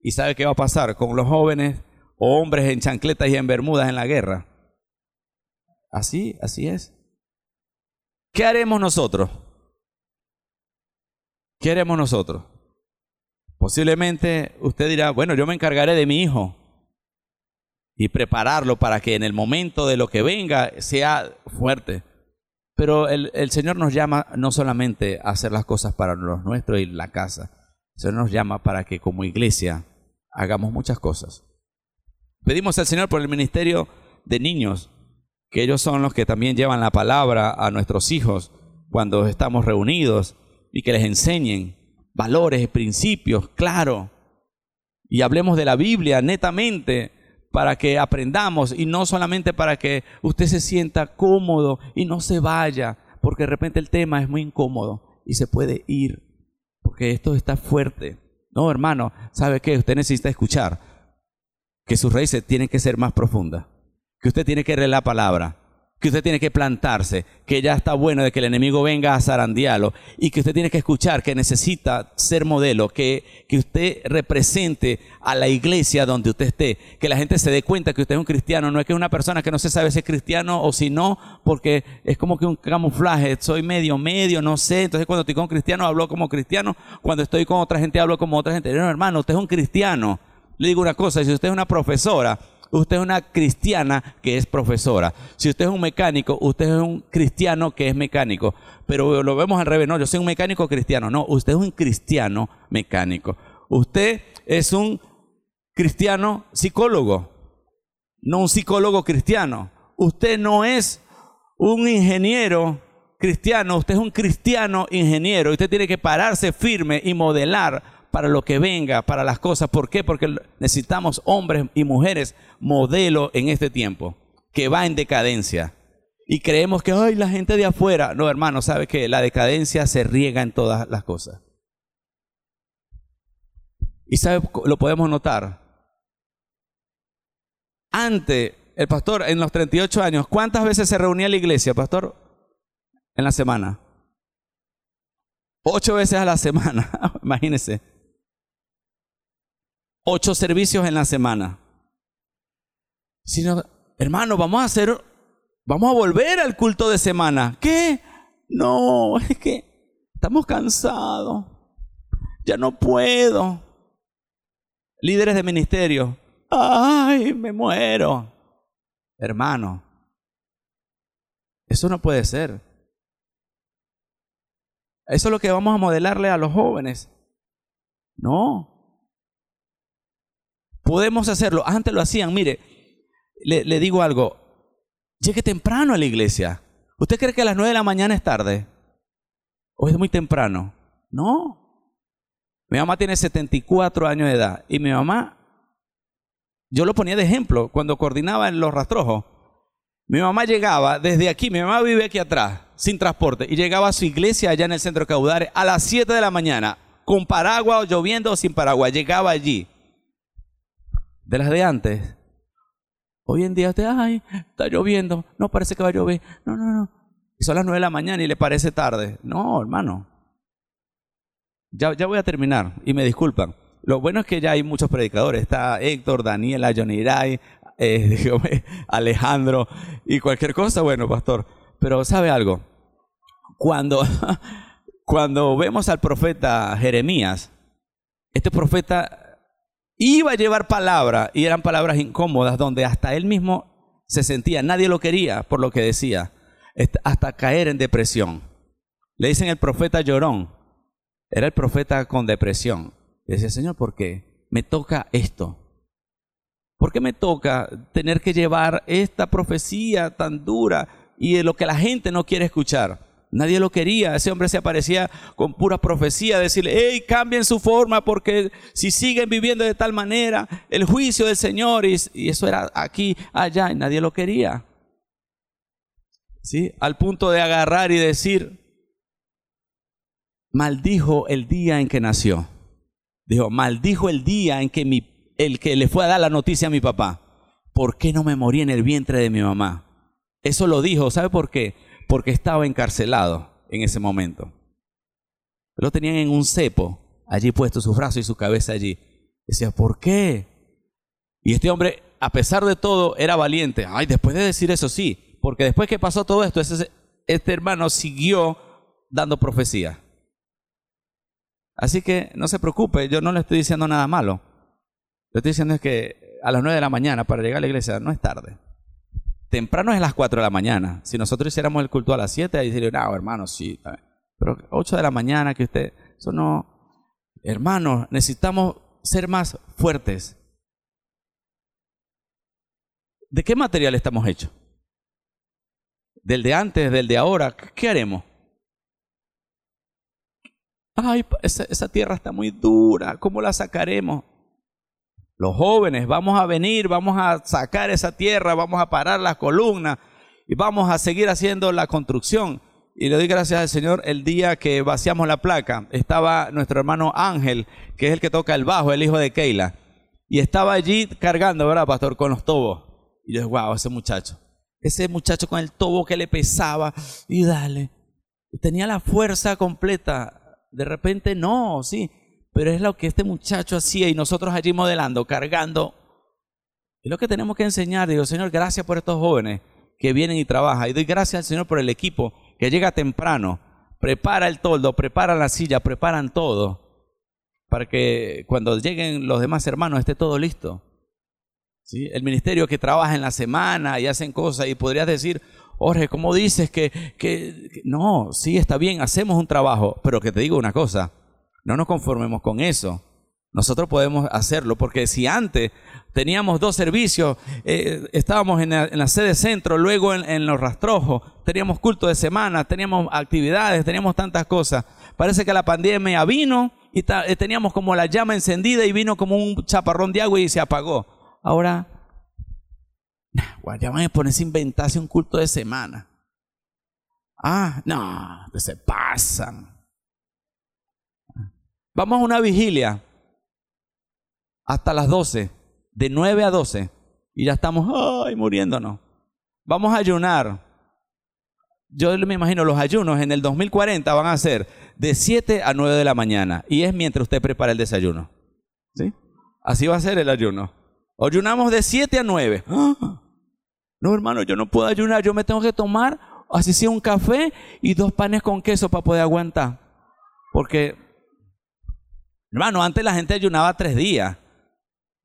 S1: ¿Y sabe qué va a pasar con los jóvenes o hombres en chancletas y en bermudas en la guerra? Así, así es. ¿Qué haremos nosotros? ¿Qué haremos nosotros? Posiblemente usted dirá, bueno, yo me encargaré de mi hijo y prepararlo para que en el momento de lo que venga sea fuerte. Pero el, el, Señor nos llama no solamente a hacer las cosas para los nuestros y la casa, el Señor nos llama para que como iglesia hagamos muchas cosas. Pedimos al Señor por el ministerio de niños, que ellos son los que también llevan la palabra a nuestros hijos cuando estamos reunidos y que les enseñen valores, principios, claro. Y hablemos de la Biblia netamente para que aprendamos y no solamente para que usted se sienta cómodo y no se vaya, porque de repente el tema es muy incómodo y se puede ir, porque esto está fuerte. No, hermano, ¿sabe qué? Usted necesita escuchar que sus raíces tienen que ser más profundas, que usted tiene que leer la palabra, que usted tiene que plantarse, que ya está bueno de que el enemigo venga a zarandearlo y que usted tiene que escuchar que necesita ser modelo, que, que usted represente a la iglesia donde usted esté, que la gente se dé cuenta que usted es un cristiano, no es que es una persona que no se sabe si es cristiano o si no, porque es como que un camuflaje, soy medio, medio, no sé, entonces cuando estoy con cristiano hablo como cristiano, cuando estoy con otra gente hablo como otra gente. No, hermano, usted es un cristiano. Le digo una cosa, si usted es una profesora, usted es una cristiana que es profesora. Si usted es un mecánico, usted es un cristiano que es mecánico. Pero lo vemos al revés, no, yo soy un mecánico cristiano. No, usted es un cristiano mecánico. Usted es un cristiano psicólogo, no un psicólogo cristiano. Usted no es un ingeniero cristiano, usted es un cristiano ingeniero. Usted tiene que pararse firme y modelar para lo que venga, para las cosas. ¿Por qué? Porque necesitamos hombres y mujeres modelo en este tiempo, que va en decadencia. Y creemos que, ay, la gente de afuera. No, hermano, sabe que la decadencia se riega en todas las cosas. Y sabe, lo podemos notar. Antes, el pastor, en los 38 años, ¿cuántas veces se reunía la iglesia, pastor? En la semana. Ocho veces a la semana, (laughs) imagínense ocho servicios en la semana. Sino, hermano, vamos a hacer, vamos a volver al culto de semana. ¿Qué? No, (laughs) es que estamos cansados. Ya no puedo. Líderes de ministerio. Ay, me muero. Hermano, eso no puede ser. Eso es lo que vamos a modelarle a los jóvenes. No, Podemos hacerlo. Antes lo hacían. Mire, le, digo algo. Llegue temprano a la iglesia. ¿Usted cree que a las nueve de la mañana es tarde? ¿O es muy temprano? No. Mi mamá tiene 74 años de edad. Y mi mamá, yo lo ponía de ejemplo cuando coordinaba en los rastrojos. Mi mamá llegaba desde aquí, mi mamá vive aquí atrás, sin transporte, y llegaba a su iglesia allá en el centro Caudare a las 7 de la mañana, con paraguas, lloviendo o sin paraguas. Llegaba allí de las de antes. Hoy en día usted, ay, está lloviendo, no parece que va a llover. No, no, no. Y son las nueve de la mañana y le parece tarde. No, hermano. Ya, ya voy a terminar y me disculpan. Lo bueno es que ya hay muchos predicadores. Está Héctor, Daniela, Johnny Ray, eh, (laughs) Alejandro y cualquier cosa. Bueno, pastor. Pero ¿sabe algo? Cuando, (laughs) cuando vemos al profeta Jeremías, este profeta iba a llevar palabra y eran palabras incómodas donde hasta él mismo se sentía, nadie lo quería por lo que decía, hasta caer en depresión. Le dicen el profeta llorón, era el profeta con depresión. decía, Señor, ¿por qué? Me toca esto. ¿Por qué me toca tener que llevar esta profecía tan dura y de lo que la gente no quiere escuchar? Nadie lo quería. Ese hombre se aparecía con pura profecía, decirle, hey, cambien su forma porque si siguen viviendo de tal manera, el juicio del Señor, y, eso era aquí, allá, y nadie lo quería. ¿Sí? Al punto de agarrar y decir, maldijo el día en que nació. Dijo, maldijo el día en que mi, el que le fue a dar la noticia a mi papá. ¿Por qué no me morí en el vientre de mi mamá? Eso lo dijo, ¿sabe por qué? Porque estaba encarcelado en ese momento. Lo tenían en un cepo, allí puesto su brazo y su cabeza allí. Decía, ¿por qué? Y este hombre, a pesar de todo, era valiente. Ay, después de decir eso, sí, porque después que pasó todo esto, este hermano siguió dando profecía. Así que no se preocupe, yo no le estoy diciendo nada malo. Lo estoy diciendo es que a las 9 de la mañana para llegar a la iglesia no es tarde. Temprano es las 4 de la mañana. Si nosotros hiciéramos el culto a las 7, ahí diría, no, hermano, sí. Pero 8 de la mañana que usted, eso no. Hermanos, necesitamos ser más fuertes. ¿De qué material estamos hechos? ¿Del de antes, del de ahora? ¿Qué haremos? Ay, esa tierra está muy dura, ¿cómo la sacaremos? Los jóvenes, vamos a venir, vamos a sacar esa tierra, vamos a parar las columnas y vamos a seguir haciendo la construcción. Y le doy gracias al Señor el día que vaciamos la placa. Estaba nuestro hermano Ángel, que es el que toca el bajo, el hijo de Keila. Y estaba allí cargando, ¿verdad, pastor? Con los tobos. Y yo, wow, ese muchacho. Ese muchacho con el tobo que le pesaba. Y dale. tenía la fuerza completa de repente no, sí, pero es lo que este muchacho hacía y nosotros allí modelando, cargando. Es lo que tenemos que enseñar. Digo, Señor, gracias por estos jóvenes que vienen y trabajan. Y doy gracias al Señor por el equipo que llega temprano, prepara el toldo, prepara la silla, preparan todo, para que cuando lleguen los demás hermanos esté todo listo. ¿Sí? El ministerio que trabaja en la semana y hacen cosas y podrías decir, Jorge, ¿cómo dices que, que, no? Sí, está bien, hacemos un trabajo, pero que te digo una cosa, no nos conformemos con eso. Nosotros podemos hacerlo, porque si antes teníamos dos servicios, eh, estábamos en la, sede centro, luego en, los rastrojos, teníamos culto de semana, teníamos actividades, teníamos tantas cosas. Parece que la pandemia vino y eh, teníamos como la llama encendida y vino como un chaparrón de agua y se apagó. Ahora ya van a ponerse a inventarse un culto de semana. Ah, no, se pasan. Vamos a una vigilia hasta las 12, de 9 a 12, y ya estamos ay, muriéndonos. Vamos a ayunar. Yo me imagino los ayunos en el 2040 van a ser de 7 a 9 de la mañana, y es mientras usted prepara el desayuno. ¿Sí? Así va a ser el ayuno. Ayunamos de 7 a 9. ¡Ah! No, hermano, yo no puedo ayunar, yo me tengo que tomar así sea un café y dos panes con queso para poder aguantar. Porque, hermano, antes la gente ayunaba tres días,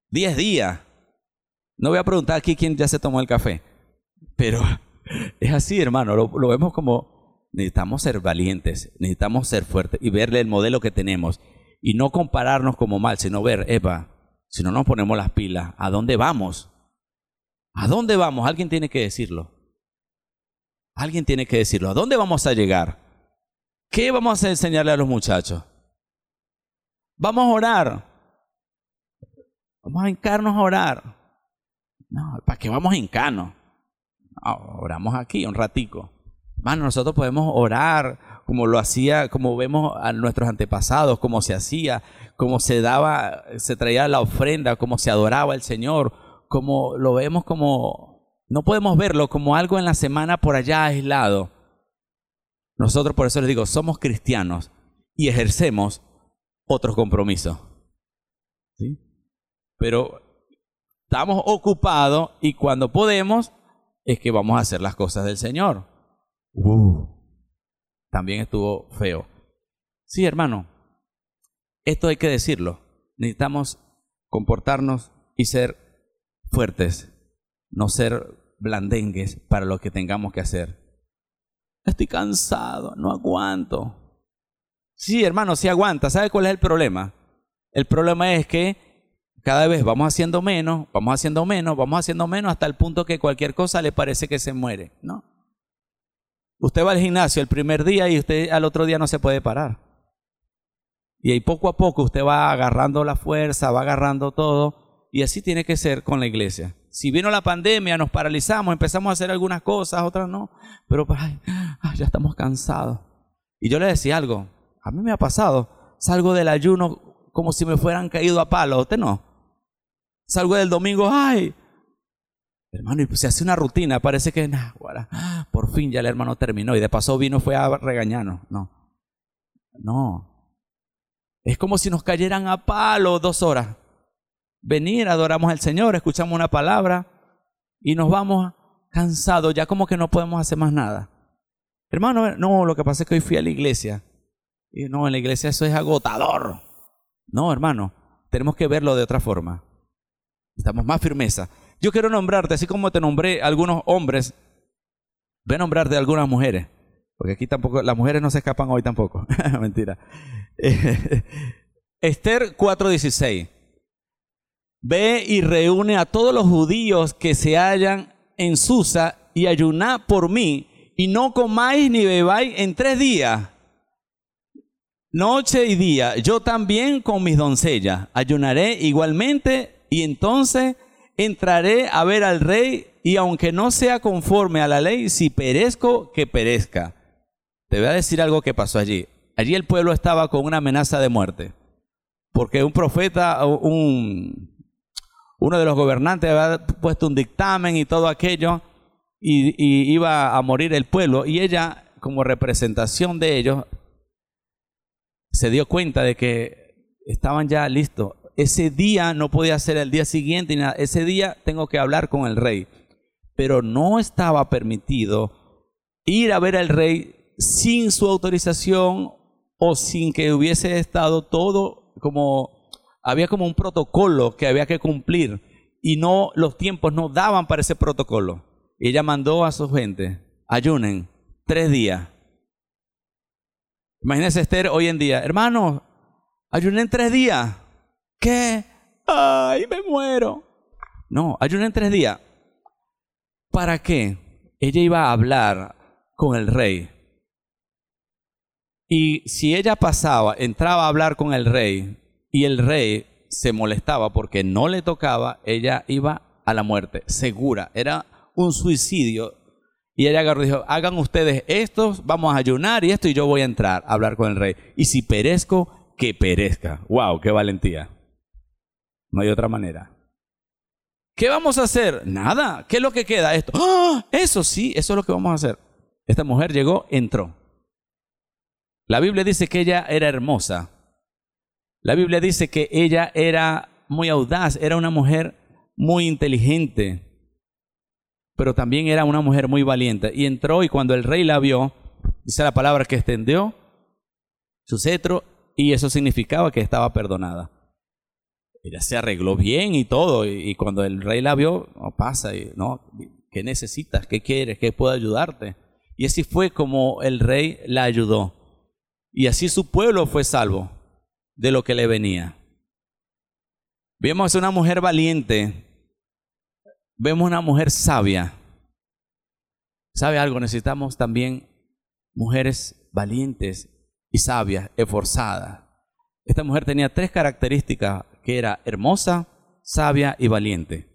S1: diez días. No voy a preguntar aquí quién ya se tomó el café, pero (laughs) es así, hermano, lo, vemos como necesitamos ser valientes, necesitamos ser fuertes y verle el modelo que tenemos y no compararnos como mal, sino ver, Eva, si no nos ponemos las pilas, ¿a dónde vamos? ¿A dónde vamos? Alguien tiene que decirlo. Alguien tiene que decirlo. ¿A dónde vamos a llegar? ¿Qué vamos a enseñarle a los muchachos? Vamos a orar. Vamos a hincarnos a orar. No, ¿para qué vamos a hincarnos? oramos aquí un ratico. Bueno, nosotros podemos orar como lo hacía, como vemos a nuestros antepasados, como se hacía, como se daba, se traía la ofrenda, como se adoraba el Señor, como lo vemos como, no podemos verlo como algo en la semana por allá aislado. Nosotros por eso les digo, somos cristianos y ejercemos otros compromisos. ¿Sí? Pero estamos ocupados y cuando podemos es que vamos a hacer las cosas del Señor. Uh, también estuvo feo. Sí, hermano, esto hay que decirlo. Necesitamos comportarnos y ser fuertes, no ser blandengues para lo que tengamos que hacer. Estoy cansado, no aguanto. Sí, hermano, sí aguanta. ¿Sabe cuál es el problema? El problema es que cada vez vamos haciendo menos, vamos haciendo menos, vamos haciendo menos hasta el punto que cualquier cosa le parece que se muere, ¿no? Usted va al gimnasio el primer día y usted al otro día no se puede parar. Y ahí poco a poco usted va agarrando la fuerza, va agarrando todo y así tiene que ser con la iglesia. Si vino la pandemia, nos paralizamos, empezamos a hacer algunas cosas, otras no, pero pues, ya estamos cansados. Y yo le decía algo, a mí me ha pasado, salgo del ayuno como si me fueran caído a palo, usted no. Salgo del domingo, ay, hermano, y se hace una rutina, parece que, nah, por fin ya el hermano terminó y de paso vino fue a regañarnos. No, no. Es como si nos cayeran a palo dos horas. venir, adoramos al Señor, escuchamos una palabra y nos vamos cansados, ya como que no podemos hacer más nada. Hermano, no, lo que pasa es que hoy fui a la iglesia. Y no, en la iglesia eso es agotador. No, hermano, tenemos que verlo de otra forma. Estamos más firmeza. Yo quiero nombrarte, así como te nombré algunos hombres, voy a nombrarte algunas mujeres. Porque aquí tampoco, las mujeres no se escapan hoy tampoco. (laughs) Mentira. Esther 4:16. Ve y reúne a todos los judíos que se hallan en Susa y ayuná por mí, y no comáis ni bebáis en tres días, noche y día. Yo también con mis doncellas ayunaré igualmente, y entonces entraré a ver al rey, y aunque no sea conforme a la ley, si perezco, que perezca. Te voy a decir algo que pasó allí. Allí el pueblo estaba con una amenaza de muerte, porque un profeta, un, uno de los gobernantes había puesto un dictamen y todo aquello, y, iba a morir el pueblo, y ella, como representación de ellos, se dio cuenta de que estaban ya listos. Ese día no podía ser el día siguiente, nada. ese día tengo que hablar con el rey. Pero no estaba permitido ir a ver al rey sin su autorización o sin que hubiese estado todo como había como un protocolo que había que cumplir y no los tiempos no daban para ese protocolo. Ella mandó a su gente, ayunen tres días. Imagínense Esther hoy en día, hermano, ayunen tres días. ¿Qué? Ay, me muero. No, ayunen tres días. ¿Para qué? Ella iba a hablar con el rey. Y si ella pasaba, entraba a hablar con el rey, y el rey se molestaba porque no le tocaba, ella iba a la muerte, segura. Era un suicidio. Y ella agarró y dijo, hagan ustedes esto, vamos a ayunar y esto y yo voy a entrar a hablar con el rey. Y si perezco, que perezca. ¡Wow! ¡Qué valentía! No hay otra manera. ¿Qué vamos a hacer? Nada. ¿Qué es lo que queda? Esto. ¡Ah! Eso sí, eso es lo que vamos a hacer. Esta mujer llegó, entró. La Biblia dice que ella era hermosa. La Biblia dice que ella era muy audaz, era una mujer muy inteligente, pero también era una mujer muy valiente. Y entró y cuando el rey la vio, dice la palabra que extendió su cetro y eso significaba que estaba perdonada. Ella se arregló bien y todo, y, cuando el rey la vio, no pasa, y, no, ¿qué necesitas? ¿Qué quieres? ¿Qué puedo ayudarte? Y así fue como el rey la ayudó. Y así su pueblo fue salvo de lo que le venía. Vemos una mujer valiente, vemos una mujer sabia. ¿Sabe algo? Necesitamos también mujeres valientes y sabias, esforzadas. Esta mujer tenía tres características, que era hermosa, sabia y valiente.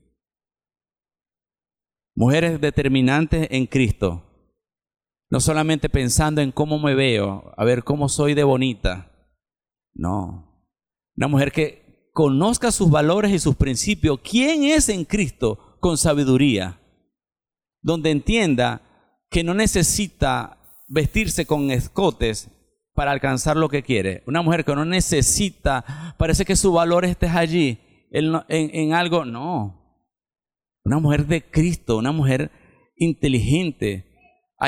S1: Mujeres determinantes en Cristo. No solamente pensando en cómo me veo, a ver cómo soy de bonita, no. Una mujer que conozca sus valores y sus principios. ¿Quién es en Cristo con sabiduría? Donde entienda que no necesita vestirse con escotes para alcanzar lo que quiere. Una mujer que no necesita, parece que su valor esté allí, en, en algo. No. Una mujer de Cristo, una mujer inteligente,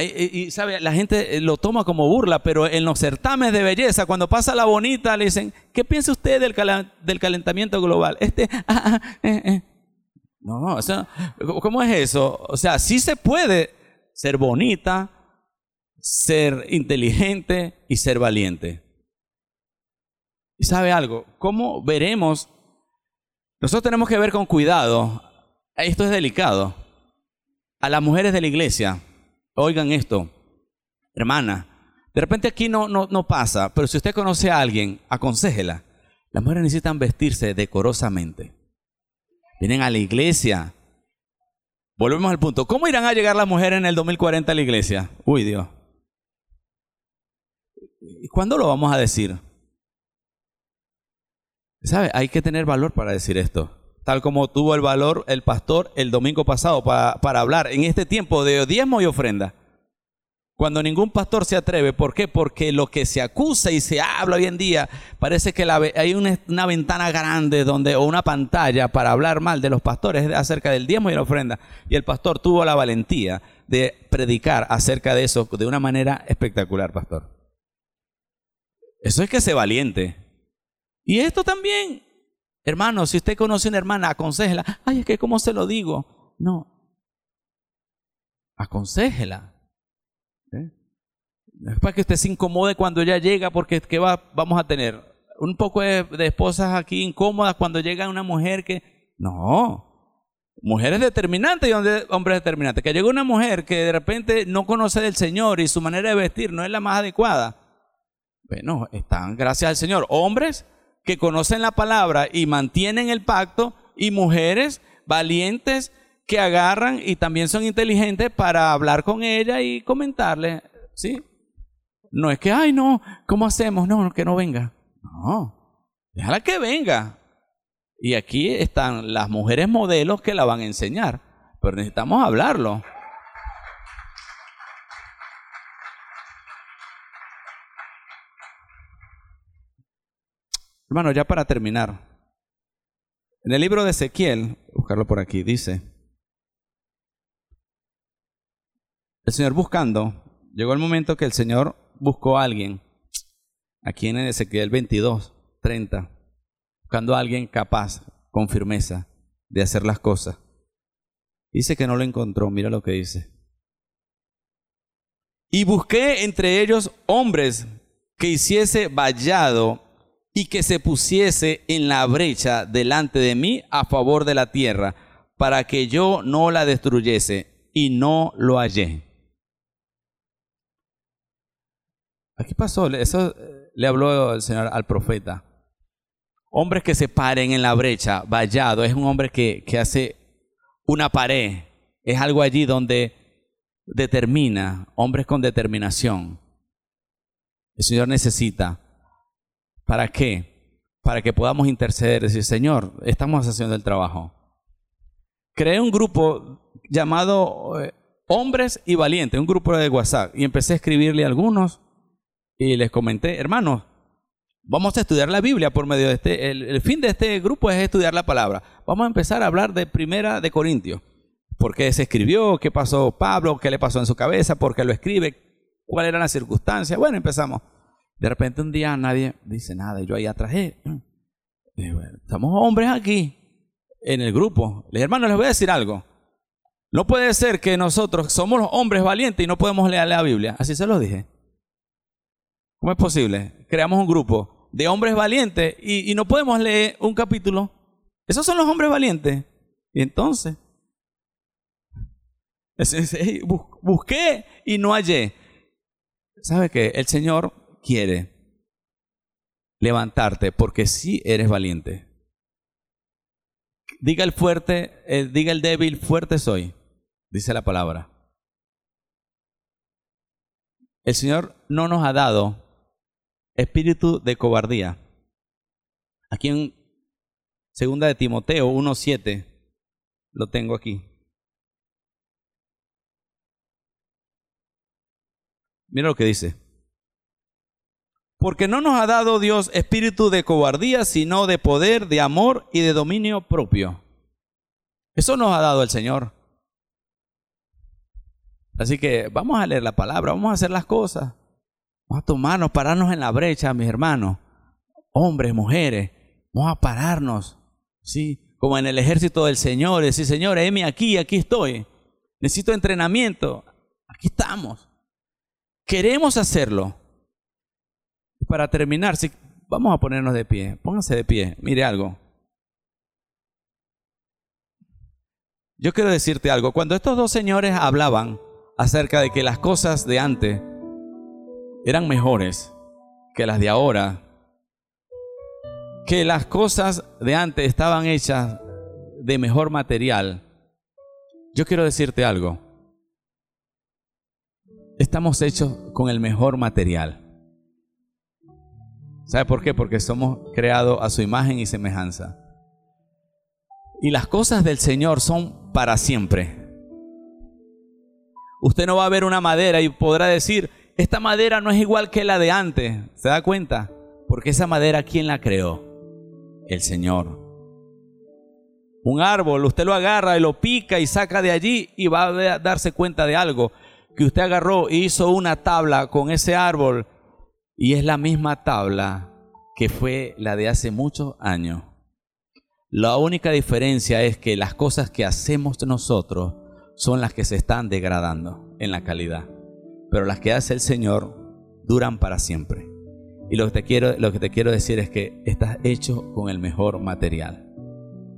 S1: y, sabe, la gente eh, lo toma como burla, pero en los certámenes de belleza, cuando pasa la bonita, le dicen, ¿qué piensa usted del, del calentamiento global? Este, (laughs) ah, ah, eh, eh". No, ¿cómo es eso? O sea, sí se puede ser bonita, ser inteligente y ser valiente. ¿Y sabe algo? ¿Cómo veremos? Nosotros tenemos que ver con cuidado. Esto es delicado. A las mujeres de la iglesia Oigan esto, hermana, de repente aquí no, no, no pasa, pero si usted conoce a alguien, aconsejela. Las mujeres necesitan vestirse decorosamente. Vienen a la iglesia. Volvemos al punto. ¿Cómo irán a llegar las mujeres en el 2040 a la iglesia? Uy, Dios. ¿Y cuándo lo vamos a decir? ¿Sabe? Hay que tener valor para decir esto tal como tuvo el valor el pastor el domingo pasado para, hablar en este tiempo de diezmo y ofrenda. Cuando ningún pastor se atreve, ¿por qué? Porque lo que se acusa y se habla hoy en día, parece que hay una, ventana grande donde, o una pantalla para hablar mal de los pastores acerca del diezmo y la ofrenda. Y el pastor tuvo la valentía de predicar acerca de eso de una manera espectacular, pastor. Eso es que se valiente. Y esto también, hermano, si usted conoce a una hermana, aconsejela. Ay, es que ¿cómo se lo digo? No. Aconsejela para que usted se incomode cuando ella llega, porque ¿qué va, vamos a tener? Un poco de, esposas aquí incómodas cuando llega una mujer que... No, mujeres determinantes y hombres determinantes. Que llega una mujer que de repente no conoce del Señor y su manera de vestir no es la más adecuada. Bueno, están, gracias al Señor, hombres que conocen la palabra y mantienen el pacto y mujeres valientes que agarran y también son inteligentes para hablar con ella y comentarle, ¿sí? No es que, ay, no, ¿cómo hacemos? No, que no venga. No, déjala que venga. Y aquí están las mujeres modelos que la van a enseñar, pero necesitamos hablarlo. Hermano, ya para terminar. En el libro de Ezequiel, buscarlo por aquí, dice, el Señor buscando, llegó el momento que el Señor buscó a alguien, aquí en Ezequiel 22, 30, buscando a alguien capaz, con firmeza, de hacer las cosas. Dice que no lo encontró, mira lo que dice. Y busqué entre ellos hombres que hiciese vallado y que se pusiese en la brecha delante de mí a favor de la tierra, para que yo no la destruyese, y no lo hallé. Aquí pasó, eso eh, le habló el Señor al profeta. Hombres que se paren en la brecha, vallado, es un hombre que, que hace una pared, es algo allí donde determina, hombres con determinación. El Señor necesita. ¿Para qué? Para que podamos interceder, decir, Señor, estamos haciendo el trabajo. Creé un grupo llamado eh, Hombres y Valientes, un grupo de WhatsApp, y empecé a escribirle a algunos y les comenté, hermanos, vamos a estudiar la Biblia por medio de este, el, fin de este grupo es estudiar la palabra. Vamos a empezar a hablar de Primera de Corintios. ¿Por qué se escribió? ¿Qué pasó Pablo? ¿Qué le pasó en su cabeza? ¿Por qué lo escribe? ¿Cuál era la circunstancia? Bueno, empezamos. De repente un día nadie dice nada y yo ahí atrás, (clears throat) estamos hombres aquí en el grupo. Les hermanos, les voy a decir algo. No puede ser que nosotros somos los hombres valientes y no podemos leer la Biblia. Así se los dije. ¿Cómo es posible? Creamos un grupo de hombres valientes y, no podemos leer un capítulo. Esos son los hombres valientes. Y entonces, busqué y no hallé. ¿Sabe qué? El Señor quiere levantarte porque sí eres valiente. Diga el fuerte, eh, diga el débil, fuerte soy, dice la palabra. El Señor no nos ha dado espíritu de cobardía. Aquí en segunda de Timoteo 1.7 lo tengo aquí. Mira lo que dice. Porque no nos ha dado Dios espíritu de cobardía, sino de poder, de amor y de dominio propio. Eso nos ha dado el Señor. Así que vamos a leer la palabra, vamos a hacer las cosas. Vamos a tomarnos, pararnos en la brecha, mis hermanos. Hombres, mujeres, vamos a pararnos. ¿sí? Como en el ejército del Señor. Decir, Señor, heme aquí, aquí estoy. Necesito entrenamiento. Aquí estamos. Queremos hacerlo. Para terminar, si, vamos a ponernos de pie. Pónganse de pie. Mire algo. Yo quiero decirte algo. Cuando estos dos señores hablaban acerca de que las cosas de antes eran mejores que las de ahora, que las cosas de antes estaban hechas de mejor material, yo quiero decirte algo. Estamos hechos con el mejor material. ¿Sabe por qué? Porque somos creados a su imagen y semejanza. Y las cosas del Señor son para siempre. Usted no va a ver una madera y podrá decir, esta madera no es igual que la de antes. ¿Se da cuenta? Porque esa madera, ¿quién la creó? El Señor. Un árbol, usted lo agarra y lo pica y saca de allí y va a darse cuenta de algo. Que usted agarró y hizo una tabla con ese árbol y es la misma tabla que fue la de hace muchos años. La única diferencia es que las cosas que hacemos nosotros son las que se están degradando en la calidad, pero las que hace el Señor duran para siempre. Y lo que te quiero, lo que te quiero decir es que estás hecho con el mejor material.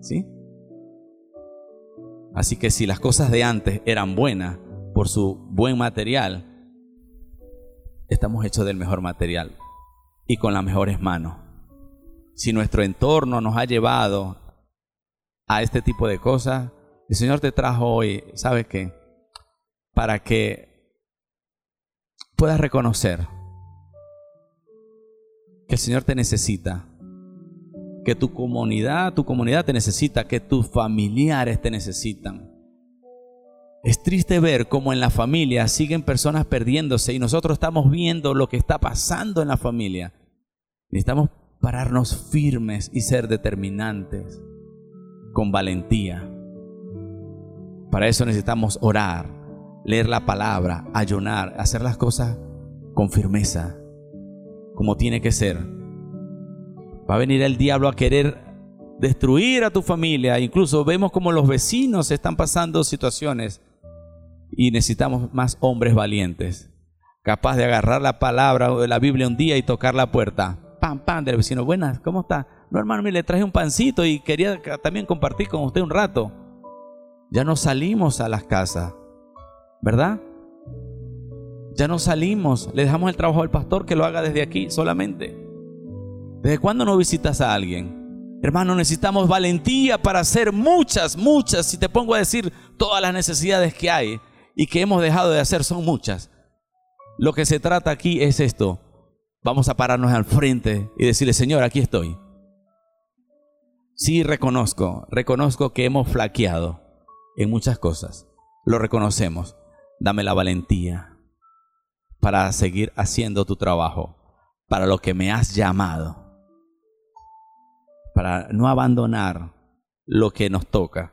S1: ¿Sí? Así que si las cosas de antes eran buenas por su buen material, estamos hechos del mejor material y con las mejores manos. Si nuestro entorno nos ha llevado a este tipo de cosas, el Señor te trajo hoy, ¿sabes qué? Para que puedas reconocer que el Señor te necesita, que tu comunidad, tu comunidad te necesita, que tus familiares te necesitan. Es triste ver cómo en la familia siguen personas perdiéndose y nosotros estamos viendo lo que está pasando en la familia. Necesitamos pararnos firmes y ser determinantes, con valentía. Para eso necesitamos orar, leer la palabra, ayunar, hacer las cosas con firmeza, como tiene que ser. Va a venir el diablo a querer destruir a tu familia. Incluso vemos como los vecinos están pasando situaciones y necesitamos más hombres valientes, capaz de agarrar la palabra de la Biblia un día y tocar la puerta pam, pam, del vecino. Buenas, ¿cómo está? No, hermano, me le traje un pancito y quería también compartir con usted un rato. Ya no salimos a las casas, ¿verdad? Ya no salimos, le dejamos el trabajo al pastor que lo haga desde aquí solamente. ¿Desde cuándo no visitas a alguien? Hermano, necesitamos valentía para hacer muchas, muchas. Si te pongo a decir todas las necesidades que hay y que hemos dejado de hacer, son muchas. Lo que se trata aquí es esto, vamos a pararnos al frente y decirle, Señor, aquí estoy. Sí, reconozco, reconozco que hemos flaqueado en muchas cosas. Lo reconocemos. Dame la valentía para seguir haciendo tu trabajo, para lo que me has llamado, para no abandonar lo que nos toca,